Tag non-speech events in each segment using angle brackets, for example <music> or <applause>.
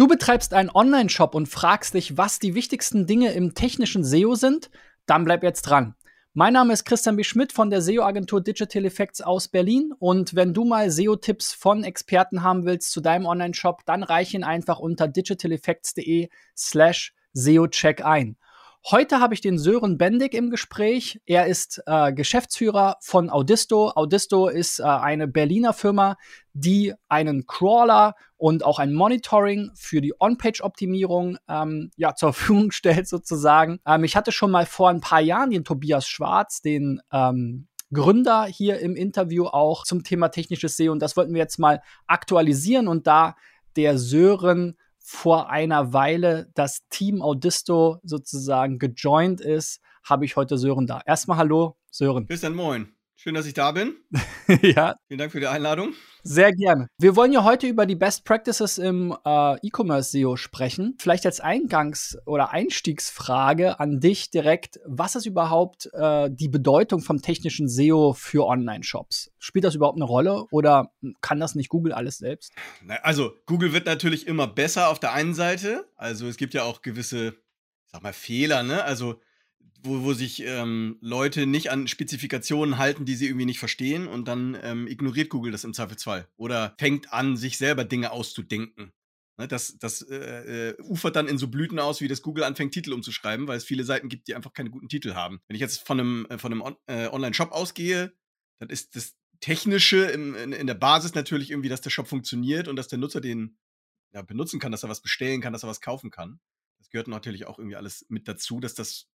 Du betreibst einen Online-Shop und fragst dich, was die wichtigsten Dinge im technischen SEO sind? Dann bleib jetzt dran. Mein Name ist Christian B. Schmidt von der SEO-Agentur Digital Effects aus Berlin. Und wenn du mal SEO-Tipps von Experten haben willst zu deinem Online-Shop, dann reich ihn einfach unter digitaleffects.de slash SEO-Check ein. Heute habe ich den Sören Bendig im Gespräch. Er ist äh, Geschäftsführer von Audisto. Audisto ist äh, eine Berliner Firma, die einen Crawler und auch ein Monitoring für die On-Page-Optimierung ähm, ja, zur Verfügung <laughs> stellt sozusagen. Ähm, ich hatte schon mal vor ein paar Jahren den Tobias Schwarz, den ähm, Gründer hier im Interview auch zum Thema technisches SEO und das wollten wir jetzt mal aktualisieren und da der Sören vor einer Weile das Team Audisto sozusagen gejoint ist, habe ich heute Sören da. Erstmal hallo, Sören. Christian, moin. Schön, dass ich da bin. <laughs> ja. Vielen Dank für die Einladung. Sehr gerne. Wir wollen ja heute über die Best Practices im äh, E-Commerce SEO sprechen. Vielleicht als Eingangs- oder Einstiegsfrage an dich direkt. Was ist überhaupt äh, die Bedeutung vom technischen SEO für Online-Shops? Spielt das überhaupt eine Rolle oder kann das nicht Google alles selbst? Also, Google wird natürlich immer besser auf der einen Seite. Also, es gibt ja auch gewisse, ich sag mal, Fehler, ne? Also, wo, wo sich ähm, Leute nicht an Spezifikationen halten, die sie irgendwie nicht verstehen und dann ähm, ignoriert Google das im Zweifelsfall oder fängt an, sich selber Dinge auszudenken. Ne, das das äh, äh, ufert dann in so Blüten aus, wie das Google anfängt, Titel umzuschreiben, weil es viele Seiten gibt, die einfach keine guten Titel haben. Wenn ich jetzt von einem, äh, einem On äh, Online-Shop ausgehe, dann ist das Technische im, in, in der Basis natürlich irgendwie, dass der Shop funktioniert und dass der Nutzer den ja, benutzen kann, dass er was bestellen kann, dass er was kaufen kann. Das gehört natürlich auch irgendwie alles mit dazu, dass das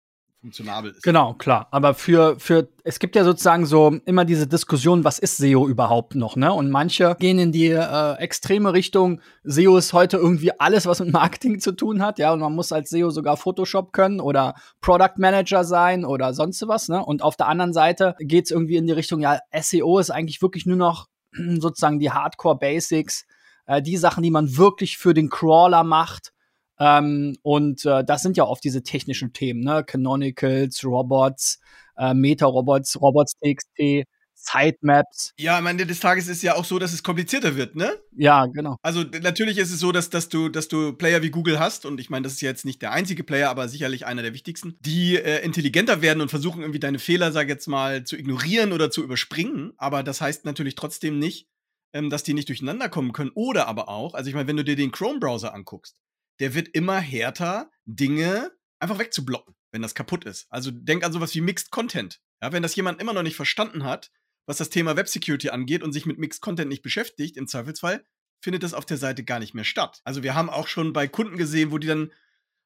funktionabel ist. Genau, klar. Aber für, für, es gibt ja sozusagen so immer diese Diskussion, was ist SEO überhaupt noch, ne? Und manche gehen in die äh, extreme Richtung, SEO ist heute irgendwie alles, was mit Marketing zu tun hat, ja, und man muss als SEO sogar Photoshop können oder Product Manager sein oder sonst was, ne? Und auf der anderen Seite geht es irgendwie in die Richtung, ja, SEO ist eigentlich wirklich nur noch <clears throat> sozusagen die Hardcore Basics, äh, die Sachen, die man wirklich für den Crawler macht ähm, und äh, das sind ja oft diese technischen Themen, ne? Canonicals, Robots, äh, Meta-Robots, Robots.txt, Sitemaps. Ja, am Ende des Tages ist ja auch so, dass es komplizierter wird, ne? Ja, genau. Also natürlich ist es so, dass, dass, du, dass du Player wie Google hast, und ich meine, das ist jetzt nicht der einzige Player, aber sicherlich einer der wichtigsten, die äh, intelligenter werden und versuchen irgendwie deine Fehler, sag ich jetzt mal, zu ignorieren oder zu überspringen. Aber das heißt natürlich trotzdem nicht, ähm, dass die nicht durcheinander kommen können. Oder aber auch, also ich meine, wenn du dir den Chrome-Browser anguckst, der wird immer härter, Dinge einfach wegzublocken, wenn das kaputt ist. Also denk an sowas wie Mixed Content. Ja, wenn das jemand immer noch nicht verstanden hat, was das Thema Web Security angeht und sich mit Mixed Content nicht beschäftigt, im Zweifelsfall, findet das auf der Seite gar nicht mehr statt. Also wir haben auch schon bei Kunden gesehen, wo die dann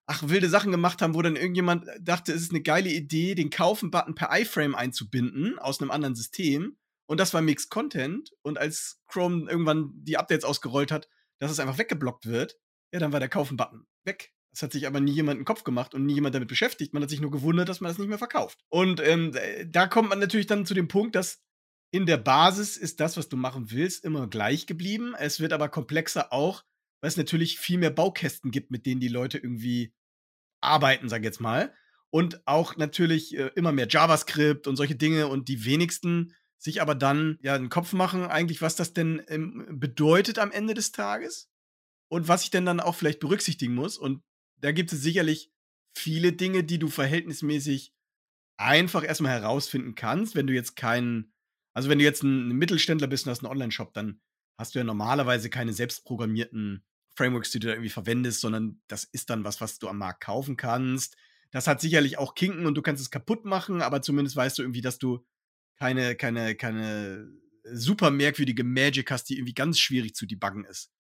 ach, wilde Sachen gemacht haben, wo dann irgendjemand dachte, es ist eine geile Idee, den Kaufen-Button per iFrame einzubinden aus einem anderen System. Und das war Mixed Content. Und als Chrome irgendwann die Updates ausgerollt hat, dass es einfach weggeblockt wird, ja, dann war der Kaufen-Button weg. Das hat sich aber nie jemand in den Kopf gemacht und nie jemand damit beschäftigt. Man hat sich nur gewundert, dass man das nicht mehr verkauft. Und ähm, da kommt man natürlich dann zu dem Punkt, dass in der Basis ist das, was du machen willst, immer gleich geblieben. Es wird aber komplexer auch, weil es natürlich viel mehr Baukästen gibt, mit denen die Leute irgendwie arbeiten, sag jetzt mal. Und auch natürlich äh, immer mehr JavaScript und solche Dinge und die wenigsten sich aber dann ja einen Kopf machen, eigentlich, was das denn ähm, bedeutet am Ende des Tages und was ich denn dann auch vielleicht berücksichtigen muss. Und da gibt es sicherlich viele Dinge, die du verhältnismäßig einfach erstmal herausfinden kannst, wenn du jetzt keinen, also wenn du jetzt ein, Mittelständler bist und hast einen Online-Shop, dann hast du ja normalerweise keine selbstprogrammierten Frameworks, die du da irgendwie verwendest, sondern das ist dann was, was du am Markt kaufen kannst. Das hat sicherlich auch Kinken und du kannst es kaputt machen, aber zumindest weißt du irgendwie, dass du keine, keine, keine super merkwürdige Magic hast, die irgendwie ganz schwierig zu debuggen ist.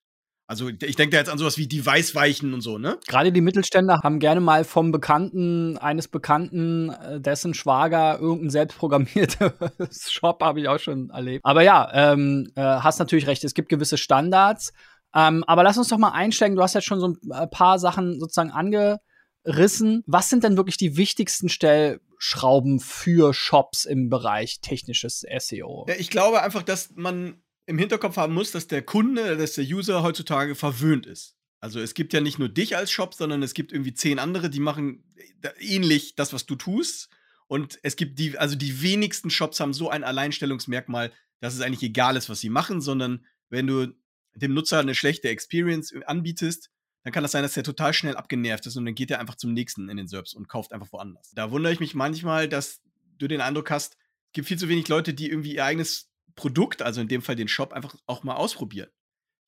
Also ich denke da jetzt an sowas wie Device-Weichen und so, ne? Gerade die Mittelständler haben gerne mal vom Bekannten, eines Bekannten, äh, dessen Schwager irgendein selbstprogrammiertes <laughs> Shop, habe ich auch schon erlebt. Aber ja, ähm, äh, hast natürlich recht, es gibt gewisse Standards. Ähm, aber lass uns doch mal einsteigen. Du hast jetzt schon so ein äh, paar Sachen sozusagen angerissen. Was sind denn wirklich die wichtigsten Stellschrauben für Shops im Bereich technisches SEO? Ich glaube einfach, dass man im Hinterkopf haben muss, dass der Kunde, dass der User heutzutage verwöhnt ist. Also es gibt ja nicht nur dich als Shop, sondern es gibt irgendwie zehn andere, die machen äh, ähnlich das, was du tust. Und es gibt die, also die wenigsten Shops haben so ein Alleinstellungsmerkmal, dass es eigentlich egal ist, was sie machen, sondern wenn du dem Nutzer eine schlechte Experience anbietest, dann kann das sein, dass der total schnell abgenervt ist und dann geht er einfach zum nächsten in den SERPs und kauft einfach woanders. Da wundere ich mich manchmal, dass du den Eindruck hast, es gibt viel zu wenig Leute, die irgendwie ihr eigenes Produkt, also in dem Fall den Shop, einfach auch mal ausprobieren.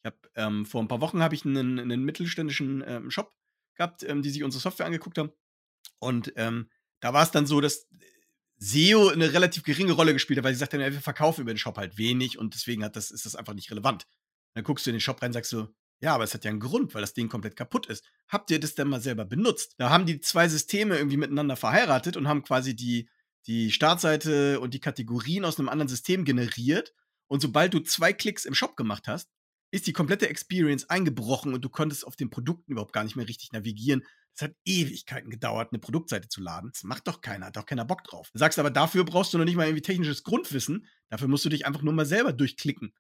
Ich habe ähm, vor ein paar Wochen habe ich einen, einen mittelständischen ähm, Shop gehabt, ähm, die sich unsere Software angeguckt haben. Und ähm, da war es dann so, dass SEO eine relativ geringe Rolle gespielt hat, weil sie sagten, ja, wir verkaufen über den Shop halt wenig und deswegen hat das, ist das einfach nicht relevant. Dann guckst du in den Shop rein und sagst so, ja, aber es hat ja einen Grund, weil das Ding komplett kaputt ist. Habt ihr das denn mal selber benutzt? Da haben die zwei Systeme irgendwie miteinander verheiratet und haben quasi die, die Startseite und die Kategorien aus einem anderen System generiert. Und sobald du zwei Klicks im Shop gemacht hast, ist die komplette Experience eingebrochen und du konntest auf den Produkten überhaupt gar nicht mehr richtig navigieren. Es hat Ewigkeiten gedauert, eine Produktseite zu laden. Das macht doch keiner, hat doch keiner Bock drauf. Du sagst aber, dafür brauchst du noch nicht mal irgendwie technisches Grundwissen. Dafür musst du dich einfach nur mal selber durchklicken.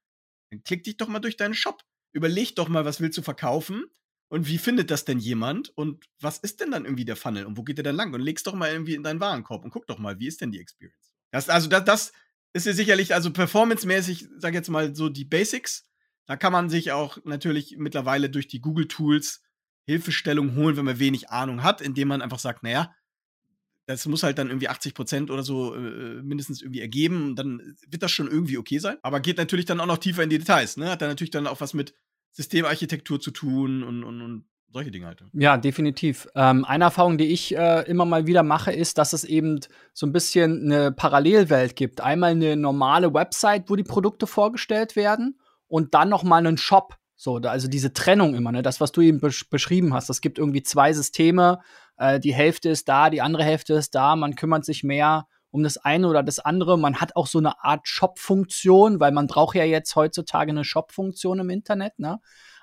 Dann klick dich doch mal durch deinen Shop. Überleg doch mal, was willst du verkaufen? Und wie findet das denn jemand? Und was ist denn dann irgendwie der Funnel? Und wo geht der dann lang? Und legst doch mal irgendwie in deinen Warenkorb und guck doch mal, wie ist denn die Experience? Das, also, das, das ist ja sicherlich, also performancemäßig, sag jetzt mal so die Basics. Da kann man sich auch natürlich mittlerweile durch die Google-Tools Hilfestellung holen, wenn man wenig Ahnung hat, indem man einfach sagt, naja, das muss halt dann irgendwie 80 Prozent oder so äh, mindestens irgendwie ergeben. Dann wird das schon irgendwie okay sein. Aber geht natürlich dann auch noch tiefer in die Details. Ne? Hat dann natürlich dann auch was mit Systemarchitektur zu tun und, und, und solche Dinge halt. Ja, definitiv. Ähm, eine Erfahrung, die ich äh, immer mal wieder mache, ist, dass es eben so ein bisschen eine Parallelwelt gibt. Einmal eine normale Website, wo die Produkte vorgestellt werden und dann noch mal einen Shop. So, also diese Trennung immer, ne? Das, was du eben besch beschrieben hast. Es gibt irgendwie zwei Systeme. Äh, die Hälfte ist da, die andere Hälfte ist da. Man kümmert sich mehr um das eine oder das andere. Man hat auch so eine Art Shop-Funktion, weil man braucht ja jetzt heutzutage eine Shop-Funktion im Internet, ne?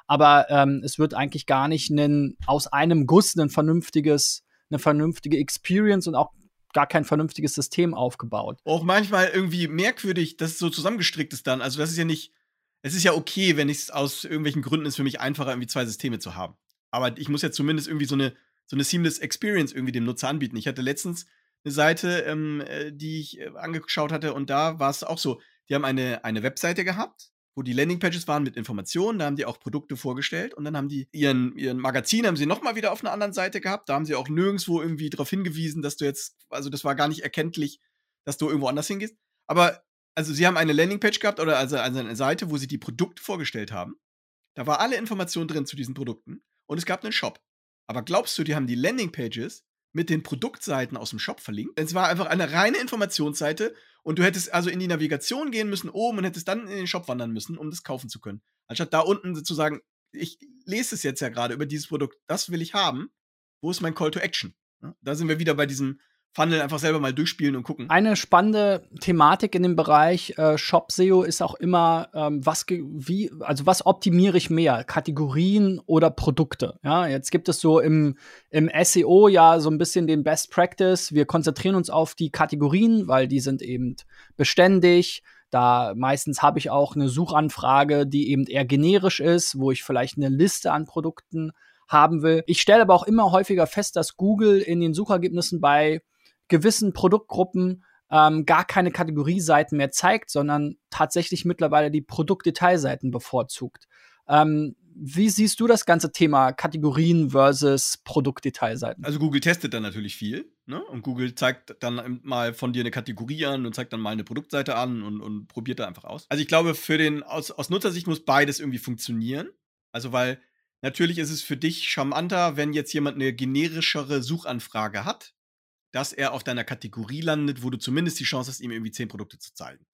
Aber ähm, es wird eigentlich gar nicht nen, aus einem Guss ein vernünftiges, eine vernünftige Experience und auch gar kein vernünftiges System aufgebaut. Auch manchmal irgendwie merkwürdig, dass es so zusammengestrickt ist dann. Also das ist ja nicht es ist ja okay, wenn es aus irgendwelchen Gründen ist für mich einfacher, irgendwie zwei Systeme zu haben. Aber ich muss ja zumindest irgendwie so eine, so eine seamless Experience irgendwie dem Nutzer anbieten. Ich hatte letztens eine Seite, ähm, äh, die ich äh, angeschaut hatte und da war es auch so, die haben eine, eine Webseite gehabt, wo die Landingpages waren mit Informationen, da haben die auch Produkte vorgestellt und dann haben die ihren, ihren Magazin, haben sie nochmal wieder auf einer anderen Seite gehabt, da haben sie auch nirgendwo irgendwie darauf hingewiesen, dass du jetzt, also das war gar nicht erkenntlich, dass du irgendwo anders hingehst. Aber also sie haben eine Landingpage gehabt oder also, also eine Seite, wo sie die Produkte vorgestellt haben. Da war alle Informationen drin zu diesen Produkten und es gab einen Shop. Aber glaubst du, die haben die Landingpages mit den Produktseiten aus dem Shop verlinkt? Es war einfach eine reine Informationsseite und du hättest also in die Navigation gehen müssen oben und hättest dann in den Shop wandern müssen, um das kaufen zu können. Anstatt da unten zu sagen, ich lese es jetzt ja gerade über dieses Produkt, das will ich haben. Wo ist mein Call to Action? Da sind wir wieder bei diesem Funnel einfach selber mal durchspielen und gucken. Eine spannende Thematik in dem Bereich äh, Shop SEO ist auch immer, ähm, was wie, also was optimiere ich mehr, Kategorien oder Produkte? Ja, jetzt gibt es so im, im SEO ja so ein bisschen den Best Practice. Wir konzentrieren uns auf die Kategorien, weil die sind eben beständig. Da meistens habe ich auch eine Suchanfrage, die eben eher generisch ist, wo ich vielleicht eine Liste an Produkten haben will. Ich stelle aber auch immer häufiger fest, dass Google in den Suchergebnissen bei gewissen Produktgruppen ähm, gar keine Kategorieseiten mehr zeigt, sondern tatsächlich mittlerweile die Produktdetailseiten bevorzugt. Ähm, wie siehst du das ganze Thema Kategorien versus Produktdetailseiten? Also Google testet dann natürlich viel, ne? Und Google zeigt dann mal von dir eine Kategorie an und zeigt dann mal eine Produktseite an und, und probiert da einfach aus. Also ich glaube, für den aus, aus Nutzersicht muss beides irgendwie funktionieren. Also weil natürlich ist es für dich charmanter, wenn jetzt jemand eine generischere Suchanfrage hat, dass er auf deiner Kategorie landet, wo du zumindest die Chance hast, ihm irgendwie zehn Produkte zu zeigen.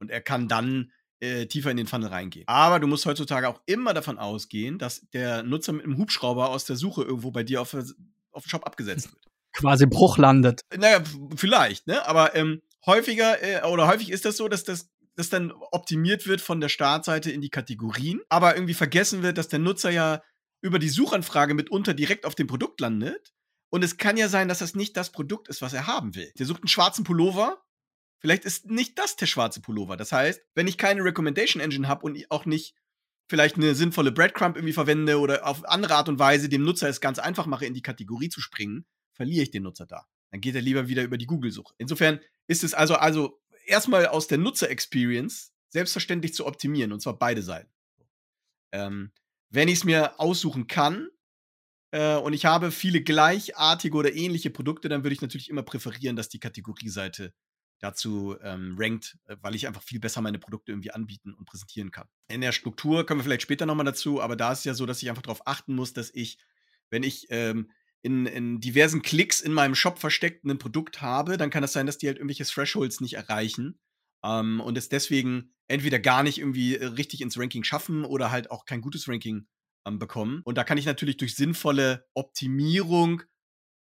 Und er kann dann äh, tiefer in den Funnel reingehen. Aber du musst heutzutage auch immer davon ausgehen, dass der Nutzer mit einem Hubschrauber aus der Suche irgendwo bei dir auf, auf den Shop abgesetzt wird. Quasi Bruch landet. Naja, vielleicht, ne? Aber ähm, häufiger äh, oder häufig ist das so, dass das das dann optimiert wird von der Startseite in die Kategorien, aber irgendwie vergessen wird, dass der Nutzer ja über die Suchanfrage mitunter direkt auf dem Produkt landet und es kann ja sein, dass das nicht das Produkt ist, was er haben will. Der sucht einen schwarzen Pullover. Vielleicht ist nicht das der schwarze Pullover. Das heißt, wenn ich keine Recommendation Engine habe und auch nicht vielleicht eine sinnvolle Breadcrumb irgendwie verwende oder auf andere Art und Weise dem Nutzer es ganz einfach mache, in die Kategorie zu springen, verliere ich den Nutzer da. Dann geht er lieber wieder über die Google-Suche. Insofern ist es also, also erstmal aus der Nutzer-Experience selbstverständlich zu optimieren, und zwar beide Seiten. Ähm, wenn ich es mir aussuchen kann, äh, und ich habe viele gleichartige oder ähnliche Produkte, dann würde ich natürlich immer präferieren, dass die Kategorieseite dazu ähm, rankt, äh, weil ich einfach viel besser meine Produkte irgendwie anbieten und präsentieren kann. In der Struktur kommen wir vielleicht später nochmal dazu, aber da ist es ja so, dass ich einfach darauf achten muss, dass ich, wenn ich ähm, in, in, diversen Klicks in meinem Shop versteckt ein Produkt habe, dann kann es das sein, dass die halt irgendwelche Thresholds nicht erreichen ähm, und es deswegen entweder gar nicht irgendwie äh, richtig ins Ranking schaffen oder halt auch kein gutes Ranking bekommen. Und da kann ich natürlich durch sinnvolle Optimierung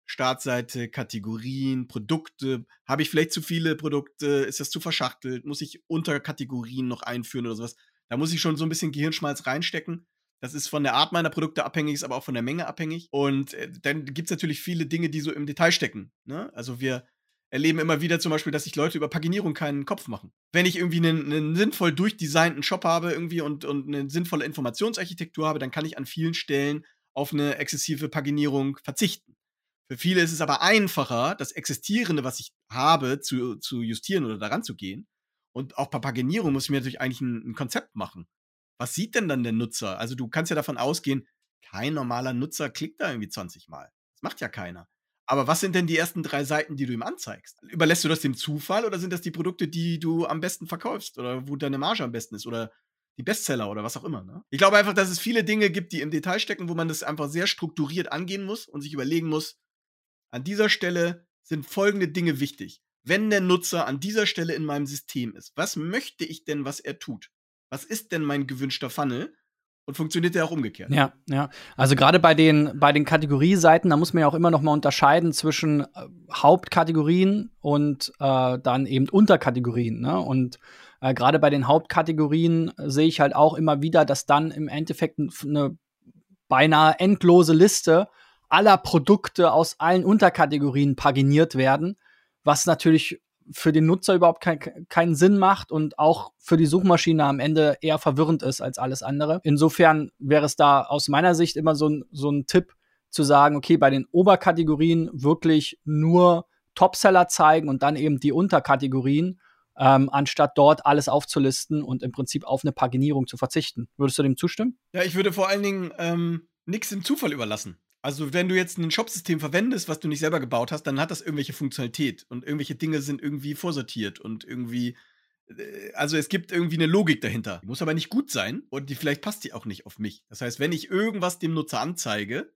Startseite, Kategorien, Produkte. Habe ich vielleicht zu viele Produkte? Ist das zu verschachtelt? Muss ich Unterkategorien noch einführen oder sowas? Da muss ich schon so ein bisschen Gehirnschmalz reinstecken. Das ist von der Art meiner Produkte abhängig, ist aber auch von der Menge abhängig. Und äh, dann gibt es natürlich viele Dinge, die so im Detail stecken. Ne? Also wir erleben immer wieder zum Beispiel, dass sich Leute über Paginierung keinen Kopf machen. Wenn ich irgendwie einen, einen sinnvoll durchdesignten Shop habe irgendwie und, und eine sinnvolle Informationsarchitektur habe, dann kann ich an vielen Stellen auf eine exzessive Paginierung verzichten. Für viele ist es aber einfacher, das Existierende, was ich habe, zu, zu justieren oder daran zu gehen. Und auch bei Paginierung muss ich mir natürlich eigentlich ein, ein Konzept machen. Was sieht denn dann der Nutzer? Also du kannst ja davon ausgehen, kein normaler Nutzer klickt da irgendwie 20 Mal. Das macht ja keiner. Aber was sind denn die ersten drei Seiten, die du ihm anzeigst? Überlässt du das dem Zufall oder sind das die Produkte, die du am besten verkaufst oder wo deine Marge am besten ist oder die Bestseller oder was auch immer? Ne? Ich glaube einfach, dass es viele Dinge gibt, die im Detail stecken, wo man das einfach sehr strukturiert angehen muss und sich überlegen muss, an dieser Stelle sind folgende Dinge wichtig. Wenn der Nutzer an dieser Stelle in meinem System ist, was möchte ich denn, was er tut? Was ist denn mein gewünschter Funnel? Und funktioniert der auch umgekehrt? Ja, ja. Also gerade bei den, bei den Kategorieseiten, da muss man ja auch immer noch mal unterscheiden zwischen äh, Hauptkategorien und äh, dann eben Unterkategorien. Ne? Und äh, gerade bei den Hauptkategorien sehe ich halt auch immer wieder, dass dann im Endeffekt eine beinahe endlose Liste aller Produkte aus allen Unterkategorien paginiert werden, was natürlich für den Nutzer überhaupt kein, keinen Sinn macht und auch für die Suchmaschine am Ende eher verwirrend ist als alles andere. Insofern wäre es da aus meiner Sicht immer so ein, so ein Tipp zu sagen, okay, bei den Oberkategorien wirklich nur Topseller zeigen und dann eben die Unterkategorien, ähm, anstatt dort alles aufzulisten und im Prinzip auf eine Paginierung zu verzichten. Würdest du dem zustimmen? Ja, ich würde vor allen Dingen ähm, nichts dem Zufall überlassen. Also, wenn du jetzt ein Shopsystem verwendest, was du nicht selber gebaut hast, dann hat das irgendwelche Funktionalität und irgendwelche Dinge sind irgendwie vorsortiert und irgendwie äh, also es gibt irgendwie eine Logik dahinter. Die muss aber nicht gut sein und die vielleicht passt die auch nicht auf mich. Das heißt, wenn ich irgendwas dem Nutzer anzeige,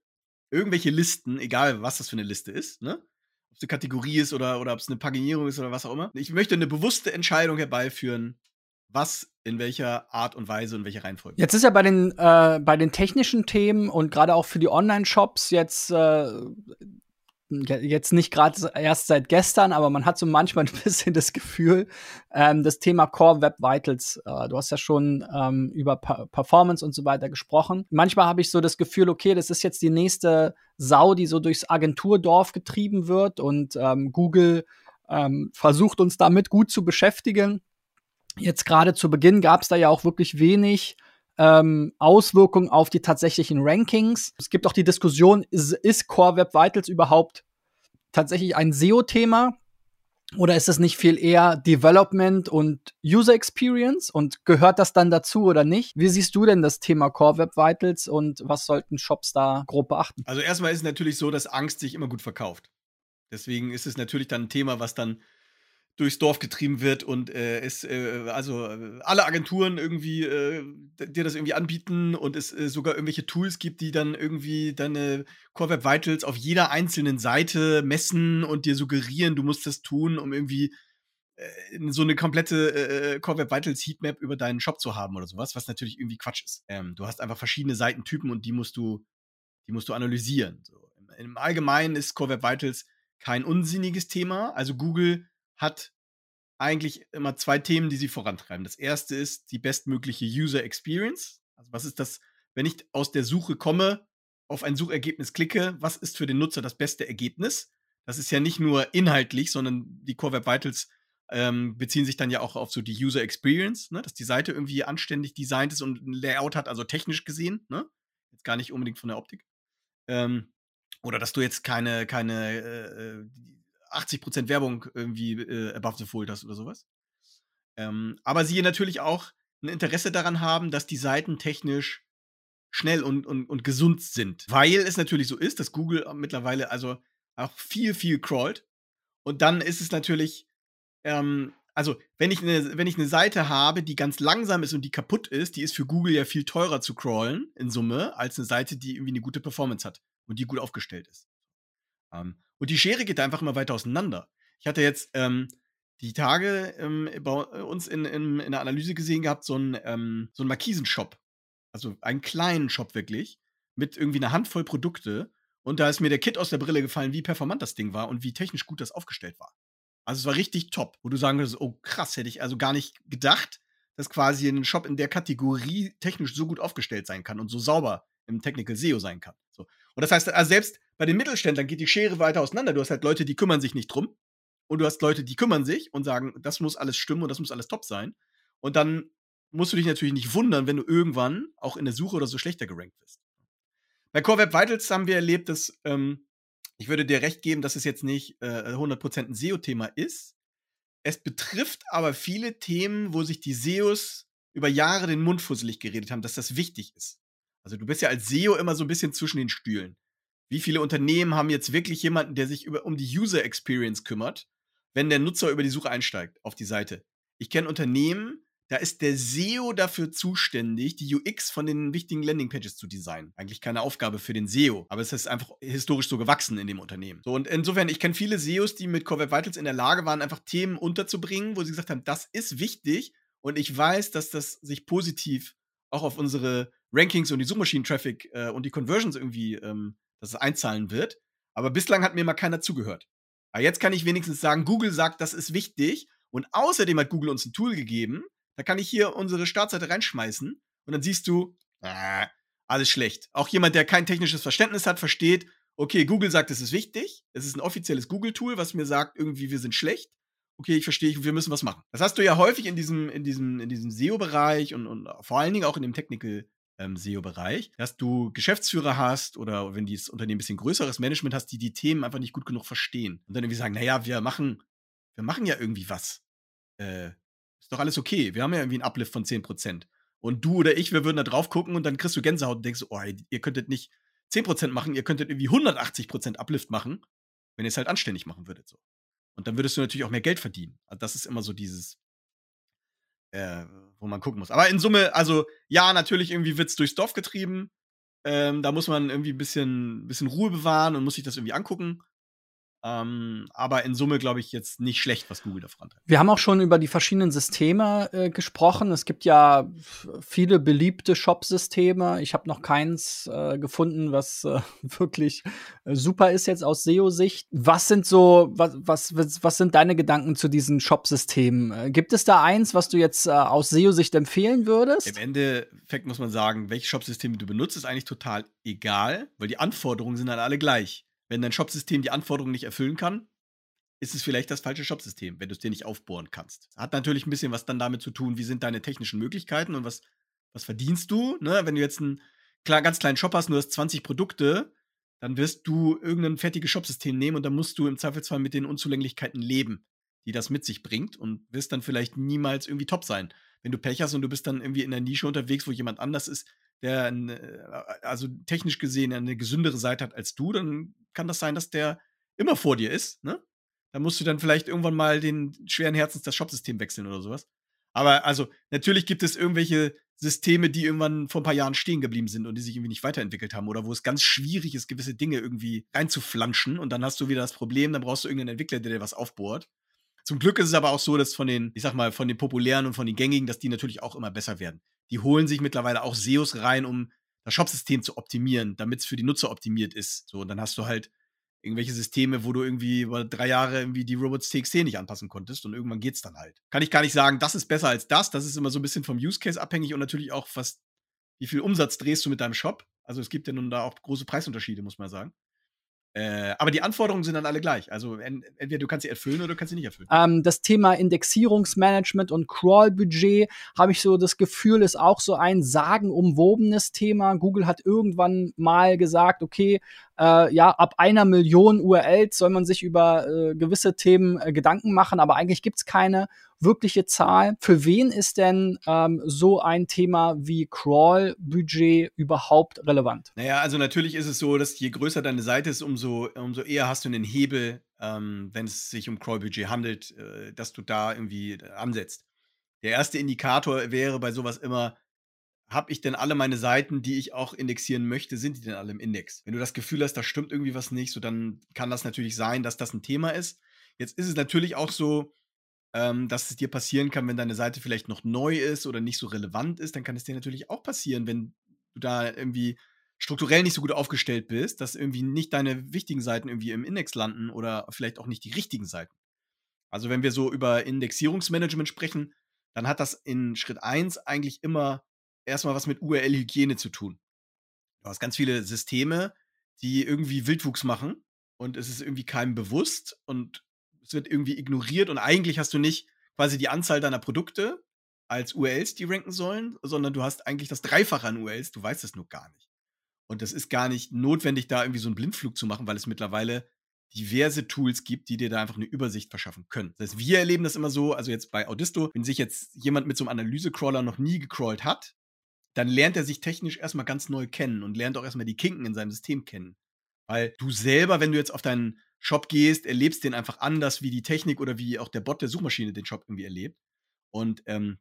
irgendwelche Listen, egal was das für eine Liste ist, ne? Ob es eine Kategorie ist oder, oder ob es eine Paginierung ist oder was auch immer. Ich möchte eine bewusste Entscheidung herbeiführen, was in welcher Art und Weise und welcher Reihenfolge. Jetzt ist ja bei den, äh, bei den technischen Themen und gerade auch für die Online-Shops jetzt, äh, jetzt nicht gerade erst seit gestern, aber man hat so manchmal <laughs> ein bisschen das Gefühl, ähm, das Thema Core Web Vitals, äh, du hast ja schon ähm, über pa Performance und so weiter gesprochen. Manchmal habe ich so das Gefühl, okay, das ist jetzt die nächste Sau, die so durchs Agenturdorf getrieben wird und ähm, Google ähm, versucht uns damit gut zu beschäftigen Jetzt gerade zu Beginn gab es da ja auch wirklich wenig ähm, Auswirkungen auf die tatsächlichen Rankings. Es gibt auch die Diskussion, ist, ist Core Web Vitals überhaupt tatsächlich ein SEO-Thema? Oder ist es nicht viel eher Development und User Experience und gehört das dann dazu oder nicht? Wie siehst du denn das Thema Core Web Vitals und was sollten Shops da grob beachten? Also erstmal ist es natürlich so, dass Angst sich immer gut verkauft. Deswegen ist es natürlich dann ein Thema, was dann durchs Dorf getrieben wird und äh, es, äh, also äh, alle Agenturen irgendwie äh, dir das irgendwie anbieten und es äh, sogar irgendwelche Tools gibt, die dann irgendwie deine Core Web Vitals auf jeder einzelnen Seite messen und dir suggerieren, du musst das tun, um irgendwie äh, so eine komplette Core Web Vitals Heatmap über deinen Shop zu haben oder sowas, was natürlich irgendwie Quatsch ist. Ähm, du hast einfach verschiedene Seitentypen und die musst du, die musst du analysieren. So. Im Allgemeinen ist Core Web Vitals kein unsinniges Thema. Also Google hat eigentlich immer zwei Themen, die sie vorantreiben. Das erste ist die bestmögliche User Experience. Also was ist das, wenn ich aus der Suche komme, auf ein Suchergebnis klicke, was ist für den Nutzer das beste Ergebnis? Das ist ja nicht nur inhaltlich, sondern die Core Web Vitals ähm, beziehen sich dann ja auch auf so die User Experience, ne? dass die Seite irgendwie anständig designt ist und ein Layout hat, also technisch gesehen, ne? Jetzt gar nicht unbedingt von der Optik. Ähm, oder dass du jetzt keine, keine äh, äh 80% Werbung irgendwie äh, above the fold hast oder sowas. Ähm, aber sie natürlich auch ein Interesse daran haben, dass die Seiten technisch schnell und, und, und gesund sind. Weil es natürlich so ist, dass Google mittlerweile also auch viel, viel crawlt. Und dann ist es natürlich, ähm, also wenn ich, eine, wenn ich eine Seite habe, die ganz langsam ist und die kaputt ist, die ist für Google ja viel teurer zu crawlen in Summe, als eine Seite, die irgendwie eine gute Performance hat und die gut aufgestellt ist. Ähm, und die Schere geht einfach immer weiter auseinander. Ich hatte jetzt ähm, die Tage ähm, bei uns in, in, in der Analyse gesehen gehabt, so einen ähm, so Markisenshop. Also einen kleinen Shop wirklich, mit irgendwie einer Handvoll Produkte. Und da ist mir der Kit aus der Brille gefallen, wie performant das Ding war und wie technisch gut das aufgestellt war. Also es war richtig top, wo du sagen würdest, oh krass, hätte ich also gar nicht gedacht, dass quasi ein Shop in der Kategorie technisch so gut aufgestellt sein kann und so sauber im Technical SEO sein kann. So. Und das heißt, also selbst bei den Mittelständlern geht die Schere weiter auseinander. Du hast halt Leute, die kümmern sich nicht drum. Und du hast Leute, die kümmern sich und sagen, das muss alles stimmen und das muss alles top sein. Und dann musst du dich natürlich nicht wundern, wenn du irgendwann auch in der Suche oder so schlechter gerankt bist. Bei Core Web Vitals haben wir erlebt, dass ähm, ich würde dir recht geben, dass es jetzt nicht äh, 100% ein SEO-Thema ist. Es betrifft aber viele Themen, wo sich die SEOs über Jahre den Mund fusselig geredet haben, dass das wichtig ist. Also du bist ja als SEO immer so ein bisschen zwischen den Stühlen. Wie viele Unternehmen haben jetzt wirklich jemanden, der sich über, um die User Experience kümmert, wenn der Nutzer über die Suche einsteigt auf die Seite? Ich kenne Unternehmen, da ist der SEO dafür zuständig, die UX von den wichtigen Landingpages zu designen. Eigentlich keine Aufgabe für den SEO, aber es ist einfach historisch so gewachsen in dem Unternehmen. So, und insofern, ich kenne viele SEOs, die mit Core Web Vitals in der Lage waren, einfach Themen unterzubringen, wo sie gesagt haben, das ist wichtig und ich weiß, dass das sich positiv auch auf unsere Rankings und die Suchmaschinen-Traffic äh, und die Conversions irgendwie, ähm, dass es einzahlen wird. Aber bislang hat mir mal keiner zugehört. Aber jetzt kann ich wenigstens sagen, Google sagt, das ist wichtig. Und außerdem hat Google uns ein Tool gegeben, da kann ich hier unsere Startseite reinschmeißen und dann siehst du, äh, alles schlecht. Auch jemand, der kein technisches Verständnis hat, versteht, okay, Google sagt, es ist wichtig. Es ist ein offizielles Google-Tool, was mir sagt, irgendwie, wir sind schlecht. Okay, ich verstehe, wir müssen was machen. Das hast du ja häufig in diesem, in diesem, in diesem SEO-Bereich und, und vor allen Dingen auch in dem Technical ähm, SEO-Bereich, dass du Geschäftsführer hast oder wenn dieses Unternehmen ein bisschen größeres Management hast, die die Themen einfach nicht gut genug verstehen und dann irgendwie sagen, naja, wir machen, wir machen ja irgendwie was. Äh, ist doch alles okay. Wir haben ja irgendwie einen Uplift von 10%. Und du oder ich, wir würden da drauf gucken und dann kriegst du Gänsehaut und denkst, oh, ihr könntet nicht 10% machen, ihr könntet irgendwie 180% Uplift machen, wenn ihr es halt anständig machen würdet. So. Und dann würdest du natürlich auch mehr Geld verdienen. Also das ist immer so dieses, äh, wo man gucken muss. Aber in Summe, also ja, natürlich irgendwie wird es durchs Dorf getrieben. Ähm, da muss man irgendwie ein bisschen, bisschen Ruhe bewahren und muss sich das irgendwie angucken. Ähm, aber in Summe glaube ich jetzt nicht schlecht, was Google da vorantreibt. Wir haben auch schon über die verschiedenen Systeme äh, gesprochen. Es gibt ja viele beliebte Shop-Systeme. Ich habe noch keins äh, gefunden, was äh, <laughs> wirklich äh, super ist jetzt aus SEO-Sicht. Was sind so, was, was, was sind deine Gedanken zu diesen Shop-Systemen? Äh, gibt es da eins, was du jetzt äh, aus SEO-Sicht empfehlen würdest? Im Endeffekt muss man sagen, welche Shop-Systeme du benutzt, ist eigentlich total egal, weil die Anforderungen sind dann alle gleich. Wenn dein Shopsystem die Anforderungen nicht erfüllen kann, ist es vielleicht das falsche Shopsystem, wenn du es dir nicht aufbohren kannst. Hat natürlich ein bisschen was dann damit zu tun, wie sind deine technischen Möglichkeiten und was, was verdienst du. Ne? Wenn du jetzt einen ganz kleinen Shop hast, nur hast 20 Produkte, dann wirst du irgendein fertiges Shopsystem nehmen und dann musst du im Zweifelsfall mit den Unzulänglichkeiten leben, die das mit sich bringt und wirst dann vielleicht niemals irgendwie top sein. Wenn du Pech hast und du bist dann irgendwie in der Nische unterwegs, wo jemand anders ist, der eine, also technisch gesehen eine gesündere Seite hat als du, dann kann das sein, dass der immer vor dir ist, ne? Da musst du dann vielleicht irgendwann mal den schweren Herzens das Shopsystem wechseln oder sowas. Aber also, natürlich gibt es irgendwelche Systeme, die irgendwann vor ein paar Jahren stehen geblieben sind und die sich irgendwie nicht weiterentwickelt haben oder wo es ganz schwierig ist, gewisse Dinge irgendwie reinzuflanschen und dann hast du wieder das Problem, dann brauchst du irgendeinen Entwickler, der dir was aufbohrt. Zum Glück ist es aber auch so, dass von den, ich sag mal, von den populären und von den gängigen, dass die natürlich auch immer besser werden die holen sich mittlerweile auch SEOs rein, um das Shopsystem zu optimieren, damit es für die Nutzer optimiert ist. So, und dann hast du halt irgendwelche Systeme, wo du irgendwie über drei Jahre irgendwie die Robots TXT nicht anpassen konntest und irgendwann geht's dann halt. Kann ich gar nicht sagen, das ist besser als das. Das ist immer so ein bisschen vom Use Case abhängig und natürlich auch, was, wie viel Umsatz drehst du mit deinem Shop. Also es gibt ja nun da auch große Preisunterschiede, muss man sagen. Äh, aber die Anforderungen sind dann alle gleich. Also entweder du kannst sie erfüllen oder du kannst sie nicht erfüllen. Ähm, das Thema Indexierungsmanagement und Crawl-Budget habe ich so das Gefühl, ist auch so ein sagenumwobenes Thema. Google hat irgendwann mal gesagt, okay, äh, ja, ab einer Million URLs soll man sich über äh, gewisse Themen äh, Gedanken machen, aber eigentlich gibt's keine. Wirkliche Zahl. Für wen ist denn ähm, so ein Thema wie Crawl-Budget überhaupt relevant? Naja, also natürlich ist es so, dass je größer deine Seite ist, umso, umso eher hast du einen Hebel, ähm, wenn es sich um Crawl-Budget handelt, äh, dass du da irgendwie ansetzt. Der erste Indikator wäre bei sowas immer, habe ich denn alle meine Seiten, die ich auch indexieren möchte, sind die denn alle im Index? Wenn du das Gefühl hast, da stimmt irgendwie was nicht, so dann kann das natürlich sein, dass das ein Thema ist. Jetzt ist es natürlich auch so, ähm, dass es dir passieren kann, wenn deine Seite vielleicht noch neu ist oder nicht so relevant ist, dann kann es dir natürlich auch passieren, wenn du da irgendwie strukturell nicht so gut aufgestellt bist, dass irgendwie nicht deine wichtigen Seiten irgendwie im Index landen oder vielleicht auch nicht die richtigen Seiten. Also wenn wir so über Indexierungsmanagement sprechen, dann hat das in Schritt 1 eigentlich immer erstmal was mit URL-Hygiene zu tun. Du hast ganz viele Systeme, die irgendwie Wildwuchs machen und es ist irgendwie keinem bewusst und es wird irgendwie ignoriert und eigentlich hast du nicht quasi die Anzahl deiner Produkte als URLs, die ranken sollen, sondern du hast eigentlich das Dreifache an URLs, du weißt es nur gar nicht. Und es ist gar nicht notwendig, da irgendwie so einen Blindflug zu machen, weil es mittlerweile diverse Tools gibt, die dir da einfach eine Übersicht verschaffen können. Das heißt, wir erleben das immer so, also jetzt bei Audisto, wenn sich jetzt jemand mit so einem Analyse-Crawler noch nie gecrawlt hat, dann lernt er sich technisch erstmal ganz neu kennen und lernt auch erstmal die Kinken in seinem System kennen. Weil du selber, wenn du jetzt auf deinen Shop gehst, erlebst den einfach anders, wie die Technik oder wie auch der Bot der Suchmaschine den Shop irgendwie erlebt. Und ähm,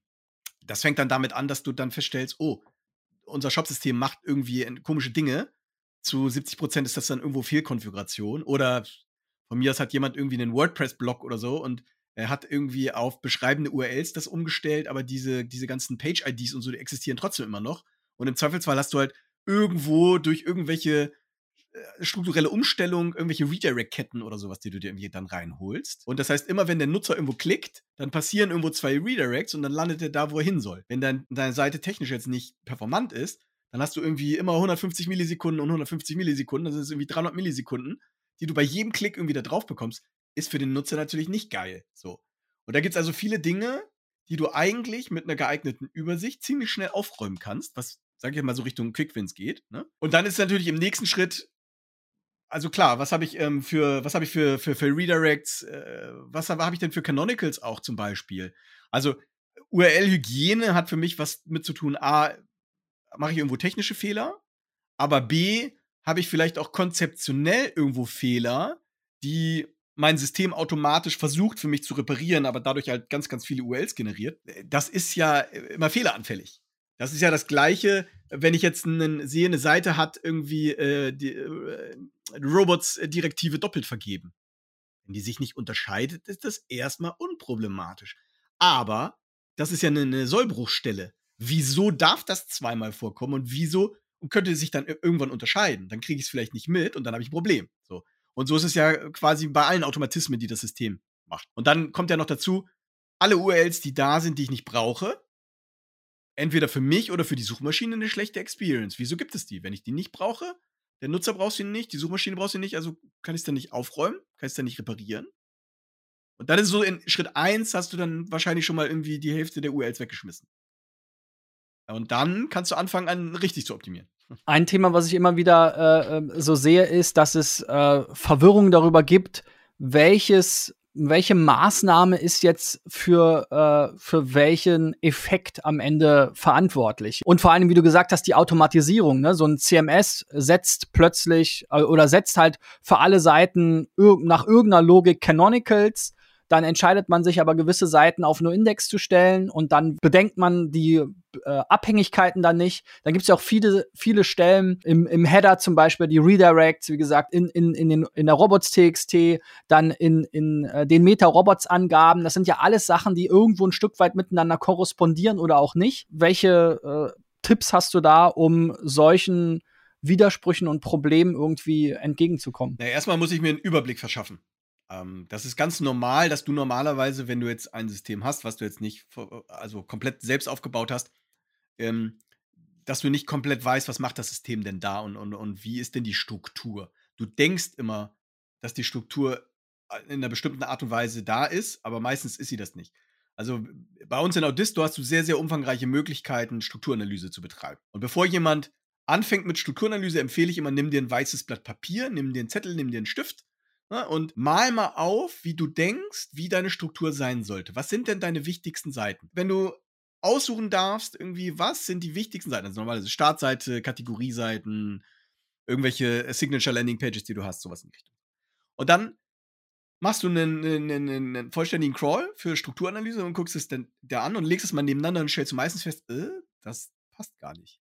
das fängt dann damit an, dass du dann feststellst, oh, unser Shopsystem macht irgendwie komische Dinge. Zu 70 Prozent ist das dann irgendwo Fehlkonfiguration. Oder von mir aus hat jemand irgendwie einen WordPress-Blog oder so und er hat irgendwie auf beschreibende URLs das umgestellt, aber diese, diese ganzen Page-IDs und so, die existieren trotzdem immer noch. Und im Zweifelsfall hast du halt irgendwo durch irgendwelche äh, strukturelle Umstellung, irgendwelche Redirect-Ketten oder sowas, die du dir irgendwie dann reinholst. Und das heißt, immer wenn der Nutzer irgendwo klickt, dann passieren irgendwo zwei Redirects und dann landet er da, wo er hin soll. Wenn dein, deine Seite technisch jetzt nicht performant ist, dann hast du irgendwie immer 150 Millisekunden und 150 Millisekunden, das ist irgendwie 300 Millisekunden, die du bei jedem Klick irgendwie da drauf bekommst, ist für den Nutzer natürlich nicht geil. So. Und da gibt es also viele Dinge, die du eigentlich mit einer geeigneten Übersicht ziemlich schnell aufräumen kannst, was, sag ich mal, so Richtung Quickwins geht. Ne? Und dann ist natürlich im nächsten Schritt also klar, was habe ich ähm, für, was habe ich für, für, für Redirects, äh, was habe hab ich denn für Canonicals auch zum Beispiel? Also URL-Hygiene hat für mich was mit zu tun, A, mache ich irgendwo technische Fehler, aber B, habe ich vielleicht auch konzeptionell irgendwo Fehler, die mein System automatisch versucht für mich zu reparieren, aber dadurch halt ganz, ganz viele URLs generiert. Das ist ja immer fehleranfällig. Das ist ja das Gleiche, wenn ich jetzt einen, sehe, eine Seite hat irgendwie äh, die äh, Robots-Direktive doppelt vergeben. Wenn die sich nicht unterscheidet, ist das erstmal unproblematisch. Aber das ist ja eine, eine Sollbruchstelle. Wieso darf das zweimal vorkommen und wieso könnte sich dann irgendwann unterscheiden? Dann kriege ich es vielleicht nicht mit und dann habe ich ein Problem. So. Und so ist es ja quasi bei allen Automatismen, die das System macht. Und dann kommt ja noch dazu, alle URLs, die da sind, die ich nicht brauche, entweder für mich oder für die Suchmaschine eine schlechte Experience. Wieso gibt es die? Wenn ich die nicht brauche, der Nutzer braucht sie nicht, die Suchmaschine braucht sie nicht, also kann ich es dann nicht aufräumen, kann ich es dann nicht reparieren. Und dann ist so in Schritt 1 hast du dann wahrscheinlich schon mal irgendwie die Hälfte der URLs weggeschmissen. Und dann kannst du anfangen, an richtig zu optimieren. <laughs> Ein Thema, was ich immer wieder äh, ähm, so sehe, ist, dass es äh, Verwirrung darüber gibt, welches welche Maßnahme ist jetzt für, äh, für welchen Effekt am Ende verantwortlich? Und vor allem, wie du gesagt hast, die Automatisierung. Ne? So ein CMS setzt plötzlich äh, oder setzt halt für alle Seiten ir nach irgendeiner Logik Canonicals dann entscheidet man sich aber gewisse Seiten auf nur Index zu stellen und dann bedenkt man die äh, Abhängigkeiten dann nicht. Dann gibt es ja auch viele, viele Stellen im, im Header zum Beispiel, die Redirects, wie gesagt, in, in, in, den, in der Robots.txt, dann in, in äh, den Meta-Robots-Angaben. Das sind ja alles Sachen, die irgendwo ein Stück weit miteinander korrespondieren oder auch nicht. Welche äh, Tipps hast du da, um solchen Widersprüchen und Problemen irgendwie entgegenzukommen? Na, erstmal muss ich mir einen Überblick verschaffen. Ähm, das ist ganz normal, dass du normalerweise, wenn du jetzt ein System hast, was du jetzt nicht also komplett selbst aufgebaut hast, ähm, dass du nicht komplett weißt, was macht das System denn da und, und, und wie ist denn die Struktur. Du denkst immer, dass die Struktur äh, in einer bestimmten Art und Weise da ist, aber meistens ist sie das nicht. Also bei uns in Audisto hast du sehr, sehr umfangreiche Möglichkeiten, Strukturanalyse zu betreiben. Und bevor jemand anfängt mit Strukturanalyse, empfehle ich immer, nimm dir ein weißes Blatt Papier, nimm dir einen Zettel, nimm dir einen Stift und mal mal auf, wie du denkst, wie deine Struktur sein sollte. Was sind denn deine wichtigsten Seiten? Wenn du aussuchen darfst, irgendwie, was sind die wichtigsten Seiten? Also normalerweise Startseite, Kategorieseiten, irgendwelche äh, Signature Landing Pages, die du hast, sowas in Richtung. Und dann machst du einen, einen, einen, vollständigen Crawl für Strukturanalyse und guckst es dann da an und legst es mal nebeneinander und stellst du meistens fest, äh, das passt gar nicht.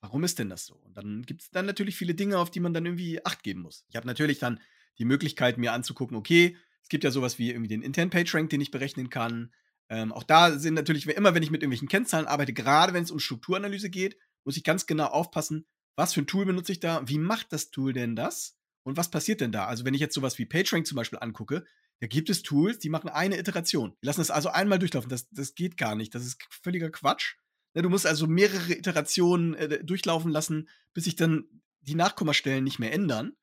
Warum ist denn das so? Und dann gibt es dann natürlich viele Dinge, auf die man dann irgendwie Acht geben muss. Ich habe natürlich dann die Möglichkeit, mir anzugucken, okay, es gibt ja sowas wie irgendwie den Intent Page Rank, den ich berechnen kann. Ähm, auch da sind natürlich immer, wenn ich mit irgendwelchen Kennzahlen arbeite, gerade wenn es um Strukturanalyse geht, muss ich ganz genau aufpassen, was für ein Tool benutze ich da, wie macht das Tool denn das und was passiert denn da? Also wenn ich jetzt sowas wie PageRank zum Beispiel angucke, da gibt es Tools, die machen eine Iteration. Die lassen es also einmal durchlaufen. Das, das geht gar nicht. Das ist völliger Quatsch. Ne, du musst also mehrere Iterationen äh, durchlaufen lassen, bis sich dann die Nachkommastellen nicht mehr ändern.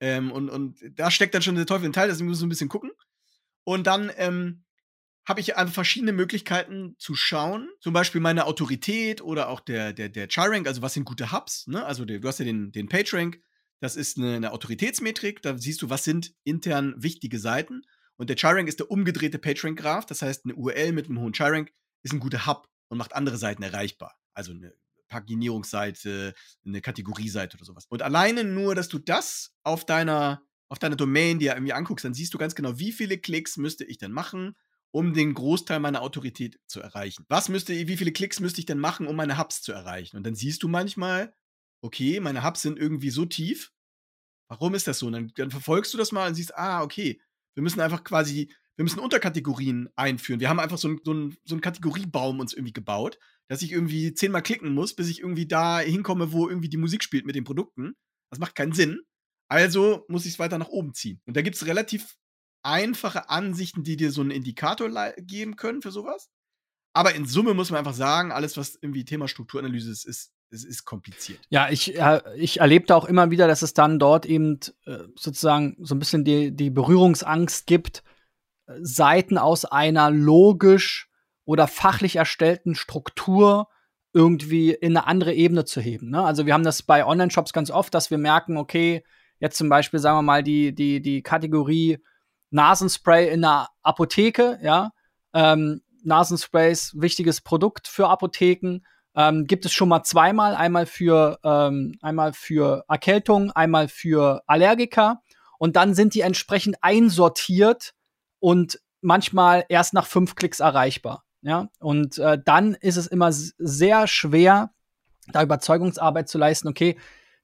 Ähm, und, und da steckt dann schon der Teufel im Teil, deswegen ich so ein bisschen gucken. Und dann ähm, habe ich einfach verschiedene Möglichkeiten zu schauen. Zum Beispiel meine Autorität oder auch der, der, der Char-Rank, also was sind gute Hubs, ne? Also du hast ja den, den Page-Rank, das ist eine, eine, Autoritätsmetrik, da siehst du, was sind intern wichtige Seiten. Und der Char-Rank ist der umgedrehte PageRank-Graph, das heißt, eine URL mit einem hohen Char-Rank ist ein guter Hub und macht andere Seiten erreichbar. Also eine Paginierungsseite, eine Kategorieseite oder sowas. Und alleine nur, dass du das auf deiner, auf deiner Domain dir irgendwie anguckst, dann siehst du ganz genau, wie viele Klicks müsste ich denn machen, um den Großteil meiner Autorität zu erreichen. Was müsste, wie viele Klicks müsste ich denn machen, um meine Hubs zu erreichen? Und dann siehst du manchmal, okay, meine Hubs sind irgendwie so tief. Warum ist das so? Und dann, dann verfolgst du das mal und siehst, ah, okay, wir müssen einfach quasi, wir müssen Unterkategorien einführen. Wir haben einfach so einen so so ein Kategoriebaum uns irgendwie gebaut, dass ich irgendwie zehnmal klicken muss, bis ich irgendwie da hinkomme, wo irgendwie die Musik spielt mit den Produkten. Das macht keinen Sinn. Also muss ich es weiter nach oben ziehen. Und da gibt es relativ einfache Ansichten, die dir so einen Indikator geben können für sowas. Aber in Summe muss man einfach sagen, alles, was irgendwie Thema Strukturanalyse ist, ist, ist, ist kompliziert. Ja, ich, äh, ich erlebe auch immer wieder, dass es dann dort eben äh, sozusagen so ein bisschen die, die Berührungsangst gibt, Seiten aus einer logisch oder fachlich erstellten Struktur irgendwie in eine andere Ebene zu heben. Ne? Also wir haben das bei Online-Shops ganz oft, dass wir merken, okay, jetzt zum Beispiel, sagen wir mal, die, die, die Kategorie Nasenspray in der Apotheke, ja. Ähm, Nasenspray wichtiges Produkt für Apotheken. Ähm, gibt es schon mal zweimal, einmal für, ähm, einmal für Erkältung, einmal für Allergiker. Und dann sind die entsprechend einsortiert und manchmal erst nach fünf Klicks erreichbar. Ja, und äh, dann ist es immer sehr schwer, da Überzeugungsarbeit zu leisten, okay,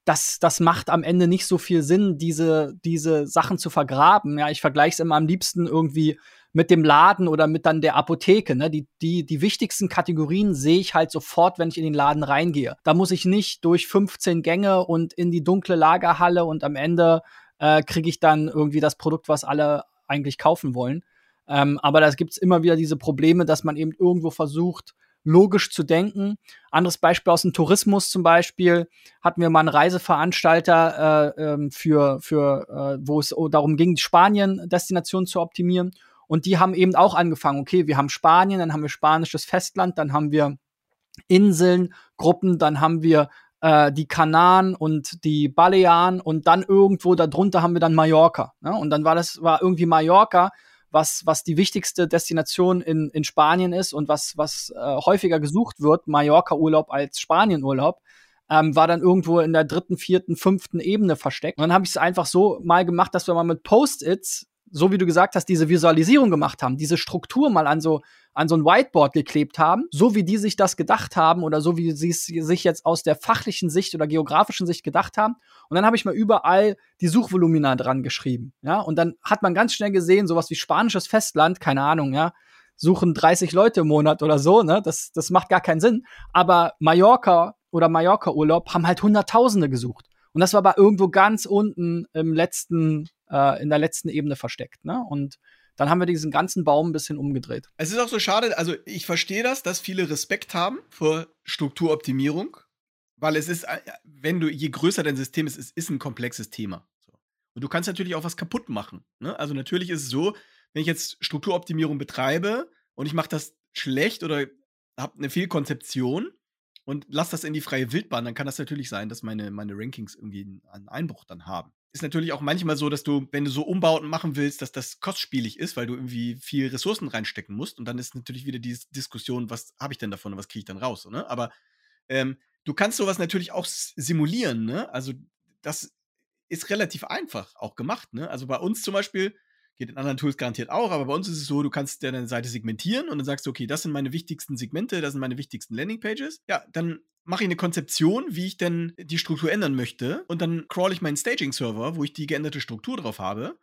das, das macht am Ende nicht so viel Sinn, diese, diese Sachen zu vergraben. Ja, ich vergleiche es immer am liebsten irgendwie mit dem Laden oder mit dann der Apotheke. Ne? Die, die, die wichtigsten Kategorien sehe ich halt sofort, wenn ich in den Laden reingehe. Da muss ich nicht durch 15 Gänge und in die dunkle Lagerhalle und am Ende äh, kriege ich dann irgendwie das Produkt, was alle eigentlich kaufen wollen. Ähm, aber da gibt es immer wieder diese Probleme, dass man eben irgendwo versucht, logisch zu denken. Anderes Beispiel aus dem Tourismus zum Beispiel hatten wir mal einen Reiseveranstalter äh, ähm, für, für äh, wo es darum ging, Spanien-Destination zu optimieren. Und die haben eben auch angefangen, okay, wir haben Spanien, dann haben wir spanisches Festland, dann haben wir Inseln, Gruppen, dann haben wir äh, die Kanaren und die Balearen und dann irgendwo darunter haben wir dann Mallorca. Ne? Und dann war das, war irgendwie Mallorca was, was die wichtigste Destination in, in Spanien ist und was, was äh, häufiger gesucht wird, Mallorca-Urlaub als Spanien-Urlaub, ähm, war dann irgendwo in der dritten, vierten, fünften Ebene versteckt. Und dann habe ich es einfach so mal gemacht, dass wir mal mit Post-its so wie du gesagt hast, diese Visualisierung gemacht haben, diese Struktur mal an so, an so ein Whiteboard geklebt haben, so wie die sich das gedacht haben oder so wie sie es sich jetzt aus der fachlichen Sicht oder geografischen Sicht gedacht haben. Und dann habe ich mal überall die Suchvolumina dran geschrieben. Ja, und dann hat man ganz schnell gesehen, sowas wie spanisches Festland, keine Ahnung, ja, suchen 30 Leute im Monat oder so, ne? Das, das macht gar keinen Sinn. Aber Mallorca oder Mallorca-Urlaub haben halt Hunderttausende gesucht. Und das war aber irgendwo ganz unten im letzten äh, in der letzten Ebene versteckt. Ne? Und dann haben wir diesen ganzen Baum ein bisschen umgedreht. Es ist auch so schade, also ich verstehe das, dass viele Respekt haben vor Strukturoptimierung, weil es ist, äh, wenn du, je größer dein System ist, es ist ein komplexes Thema. Und du kannst natürlich auch was kaputt machen. Ne? Also natürlich ist es so, wenn ich jetzt Strukturoptimierung betreibe und ich mache das schlecht oder habe eine Fehlkonzeption und lasse das in die freie Wildbahn, dann kann das natürlich sein, dass meine, meine Rankings irgendwie einen Einbruch dann haben. Ist natürlich auch manchmal so, dass du, wenn du so Umbauten machen willst, dass das kostspielig ist, weil du irgendwie viel Ressourcen reinstecken musst. Und dann ist natürlich wieder die Diskussion, was habe ich denn davon und was kriege ich dann raus? Ne? Aber ähm, du kannst sowas natürlich auch simulieren. Ne? Also das ist relativ einfach auch gemacht. Ne? Also bei uns zum Beispiel, geht in anderen Tools garantiert auch, aber bei uns ist es so, du kannst deine Seite segmentieren und dann sagst du, okay, das sind meine wichtigsten Segmente, das sind meine wichtigsten Landingpages. Ja, dann mache ich eine Konzeption, wie ich denn die Struktur ändern möchte und dann crawl ich meinen Staging-Server, wo ich die geänderte Struktur drauf habe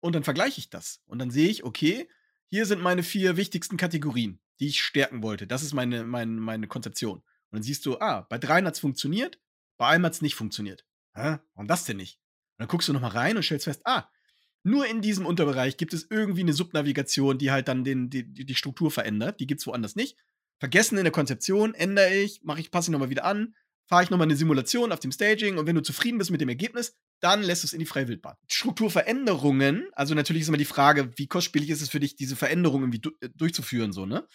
und dann vergleiche ich das. Und dann sehe ich, okay, hier sind meine vier wichtigsten Kategorien, die ich stärken wollte. Das ist meine, meine, meine Konzeption. Und dann siehst du, ah, bei dreien hat es funktioniert, bei einem hat es nicht funktioniert. Hä? Warum das denn nicht? Und dann guckst du nochmal rein und stellst fest, ah, nur in diesem Unterbereich gibt es irgendwie eine Subnavigation, die halt dann den, die, die Struktur verändert. Die gibt es woanders nicht. Vergessen in der Konzeption, ändere ich, mache ich, passe ich nochmal wieder an, fahre ich nochmal eine Simulation auf dem Staging und wenn du zufrieden bist mit dem Ergebnis, dann lässt du es in die Freiwildbahn. Strukturveränderungen, also natürlich ist immer die Frage, wie kostspielig ist es für dich, diese Veränderungen irgendwie du äh, durchzuführen, so, ne?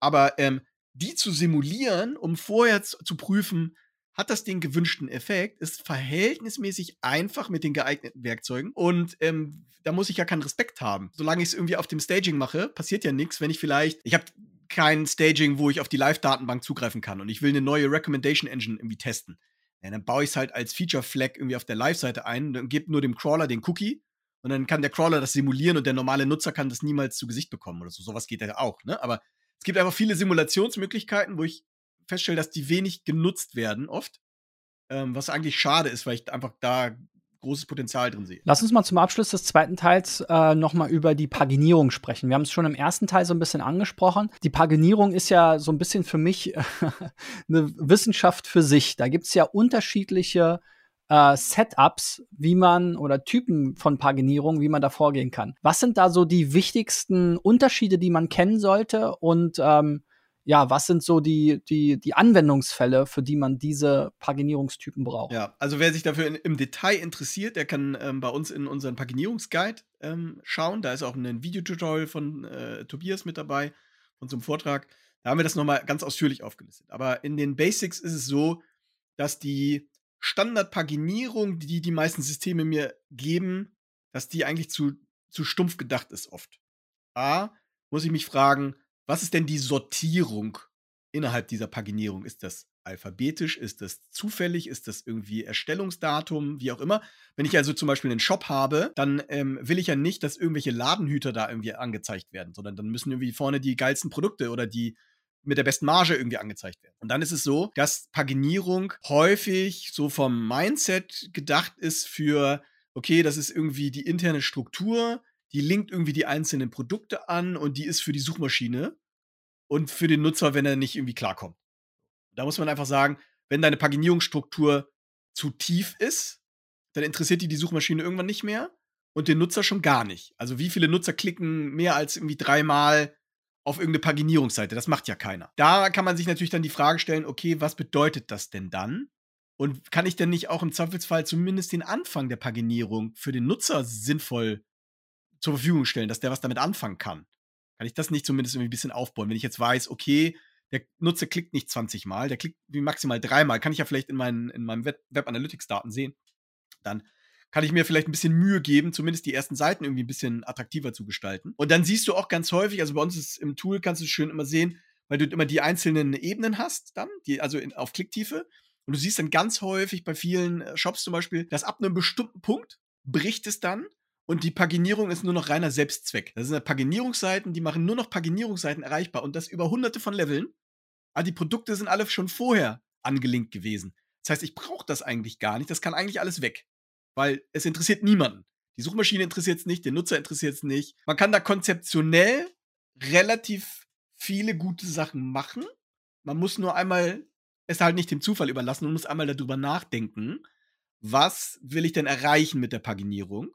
Aber ähm, die zu simulieren, um vorher zu prüfen, hat das den gewünschten Effekt, ist verhältnismäßig einfach mit den geeigneten Werkzeugen und ähm, da muss ich ja keinen Respekt haben. Solange ich es irgendwie auf dem Staging mache, passiert ja nichts, wenn ich vielleicht, ich habe kein Staging, wo ich auf die Live-Datenbank zugreifen kann und ich will eine neue Recommendation Engine irgendwie testen. Ja, dann baue ich es halt als Feature-Flag irgendwie auf der Live-Seite ein und gebe nur dem Crawler den Cookie und dann kann der Crawler das simulieren und der normale Nutzer kann das niemals zu Gesicht bekommen oder so. Sowas geht ja auch, ne? Aber es gibt einfach viele Simulationsmöglichkeiten, wo ich feststelle, dass die wenig genutzt werden, oft. Ähm, was eigentlich schade ist, weil ich einfach da großes Potenzial drin sehe. Lass uns mal zum Abschluss des zweiten Teils äh, nochmal über die Paginierung sprechen. Wir haben es schon im ersten Teil so ein bisschen angesprochen. Die Paginierung ist ja so ein bisschen für mich <laughs> eine Wissenschaft für sich. Da gibt es ja unterschiedliche äh, Setups, wie man oder Typen von Paginierung, wie man da vorgehen kann. Was sind da so die wichtigsten Unterschiede, die man kennen sollte und ähm, ja, was sind so die, die, die Anwendungsfälle, für die man diese Paginierungstypen braucht? Ja, also wer sich dafür in, im Detail interessiert, der kann ähm, bei uns in unseren Paginierungsguide ähm, schauen. Da ist auch ein Videotutorial von äh, Tobias mit dabei, von so einem Vortrag. Da haben wir das nochmal ganz ausführlich aufgelistet. Aber in den Basics ist es so, dass die Standardpaginierung, die die meisten Systeme mir geben, dass die eigentlich zu, zu stumpf gedacht ist oft. A, muss ich mich fragen, was ist denn die Sortierung innerhalb dieser Paginierung? Ist das alphabetisch? Ist das zufällig? Ist das irgendwie Erstellungsdatum? Wie auch immer. Wenn ich also zum Beispiel einen Shop habe, dann ähm, will ich ja nicht, dass irgendwelche Ladenhüter da irgendwie angezeigt werden, sondern dann müssen irgendwie vorne die geilsten Produkte oder die mit der besten Marge irgendwie angezeigt werden. Und dann ist es so, dass Paginierung häufig so vom Mindset gedacht ist für, okay, das ist irgendwie die interne Struktur, die linkt irgendwie die einzelnen Produkte an und die ist für die Suchmaschine und für den Nutzer, wenn er nicht irgendwie klarkommt. Da muss man einfach sagen, wenn deine Paginierungsstruktur zu tief ist, dann interessiert die die Suchmaschine irgendwann nicht mehr und den Nutzer schon gar nicht. Also wie viele Nutzer klicken mehr als irgendwie dreimal auf irgendeine Paginierungsseite? Das macht ja keiner. Da kann man sich natürlich dann die Frage stellen, okay, was bedeutet das denn dann? Und kann ich denn nicht auch im Zweifelsfall zumindest den Anfang der Paginierung für den Nutzer sinnvoll zur Verfügung stellen, dass der was damit anfangen kann. Kann ich das nicht zumindest irgendwie ein bisschen aufbauen? Wenn ich jetzt weiß, okay, der Nutzer klickt nicht 20 Mal, der klickt wie maximal dreimal, kann ich ja vielleicht in, meinen, in meinem Web, Web Analytics-Daten sehen. Dann kann ich mir vielleicht ein bisschen Mühe geben, zumindest die ersten Seiten irgendwie ein bisschen attraktiver zu gestalten. Und dann siehst du auch ganz häufig, also bei uns ist im Tool kannst du schön immer sehen, weil du immer die einzelnen Ebenen hast, dann, die, also in, auf Klicktiefe. Und du siehst dann ganz häufig bei vielen äh, Shops zum Beispiel, dass ab einem bestimmten Punkt bricht es dann und die Paginierung ist nur noch reiner Selbstzweck. Das sind Paginierungsseiten, die machen nur noch Paginierungsseiten erreichbar und das über hunderte von Leveln. Aber die Produkte sind alle schon vorher angelinkt gewesen. Das heißt, ich brauche das eigentlich gar nicht. Das kann eigentlich alles weg. Weil es interessiert niemanden. Die Suchmaschine interessiert es nicht, den Nutzer interessiert es nicht. Man kann da konzeptionell relativ viele gute Sachen machen. Man muss nur einmal es halt nicht dem Zufall überlassen und muss einmal darüber nachdenken, was will ich denn erreichen mit der Paginierung?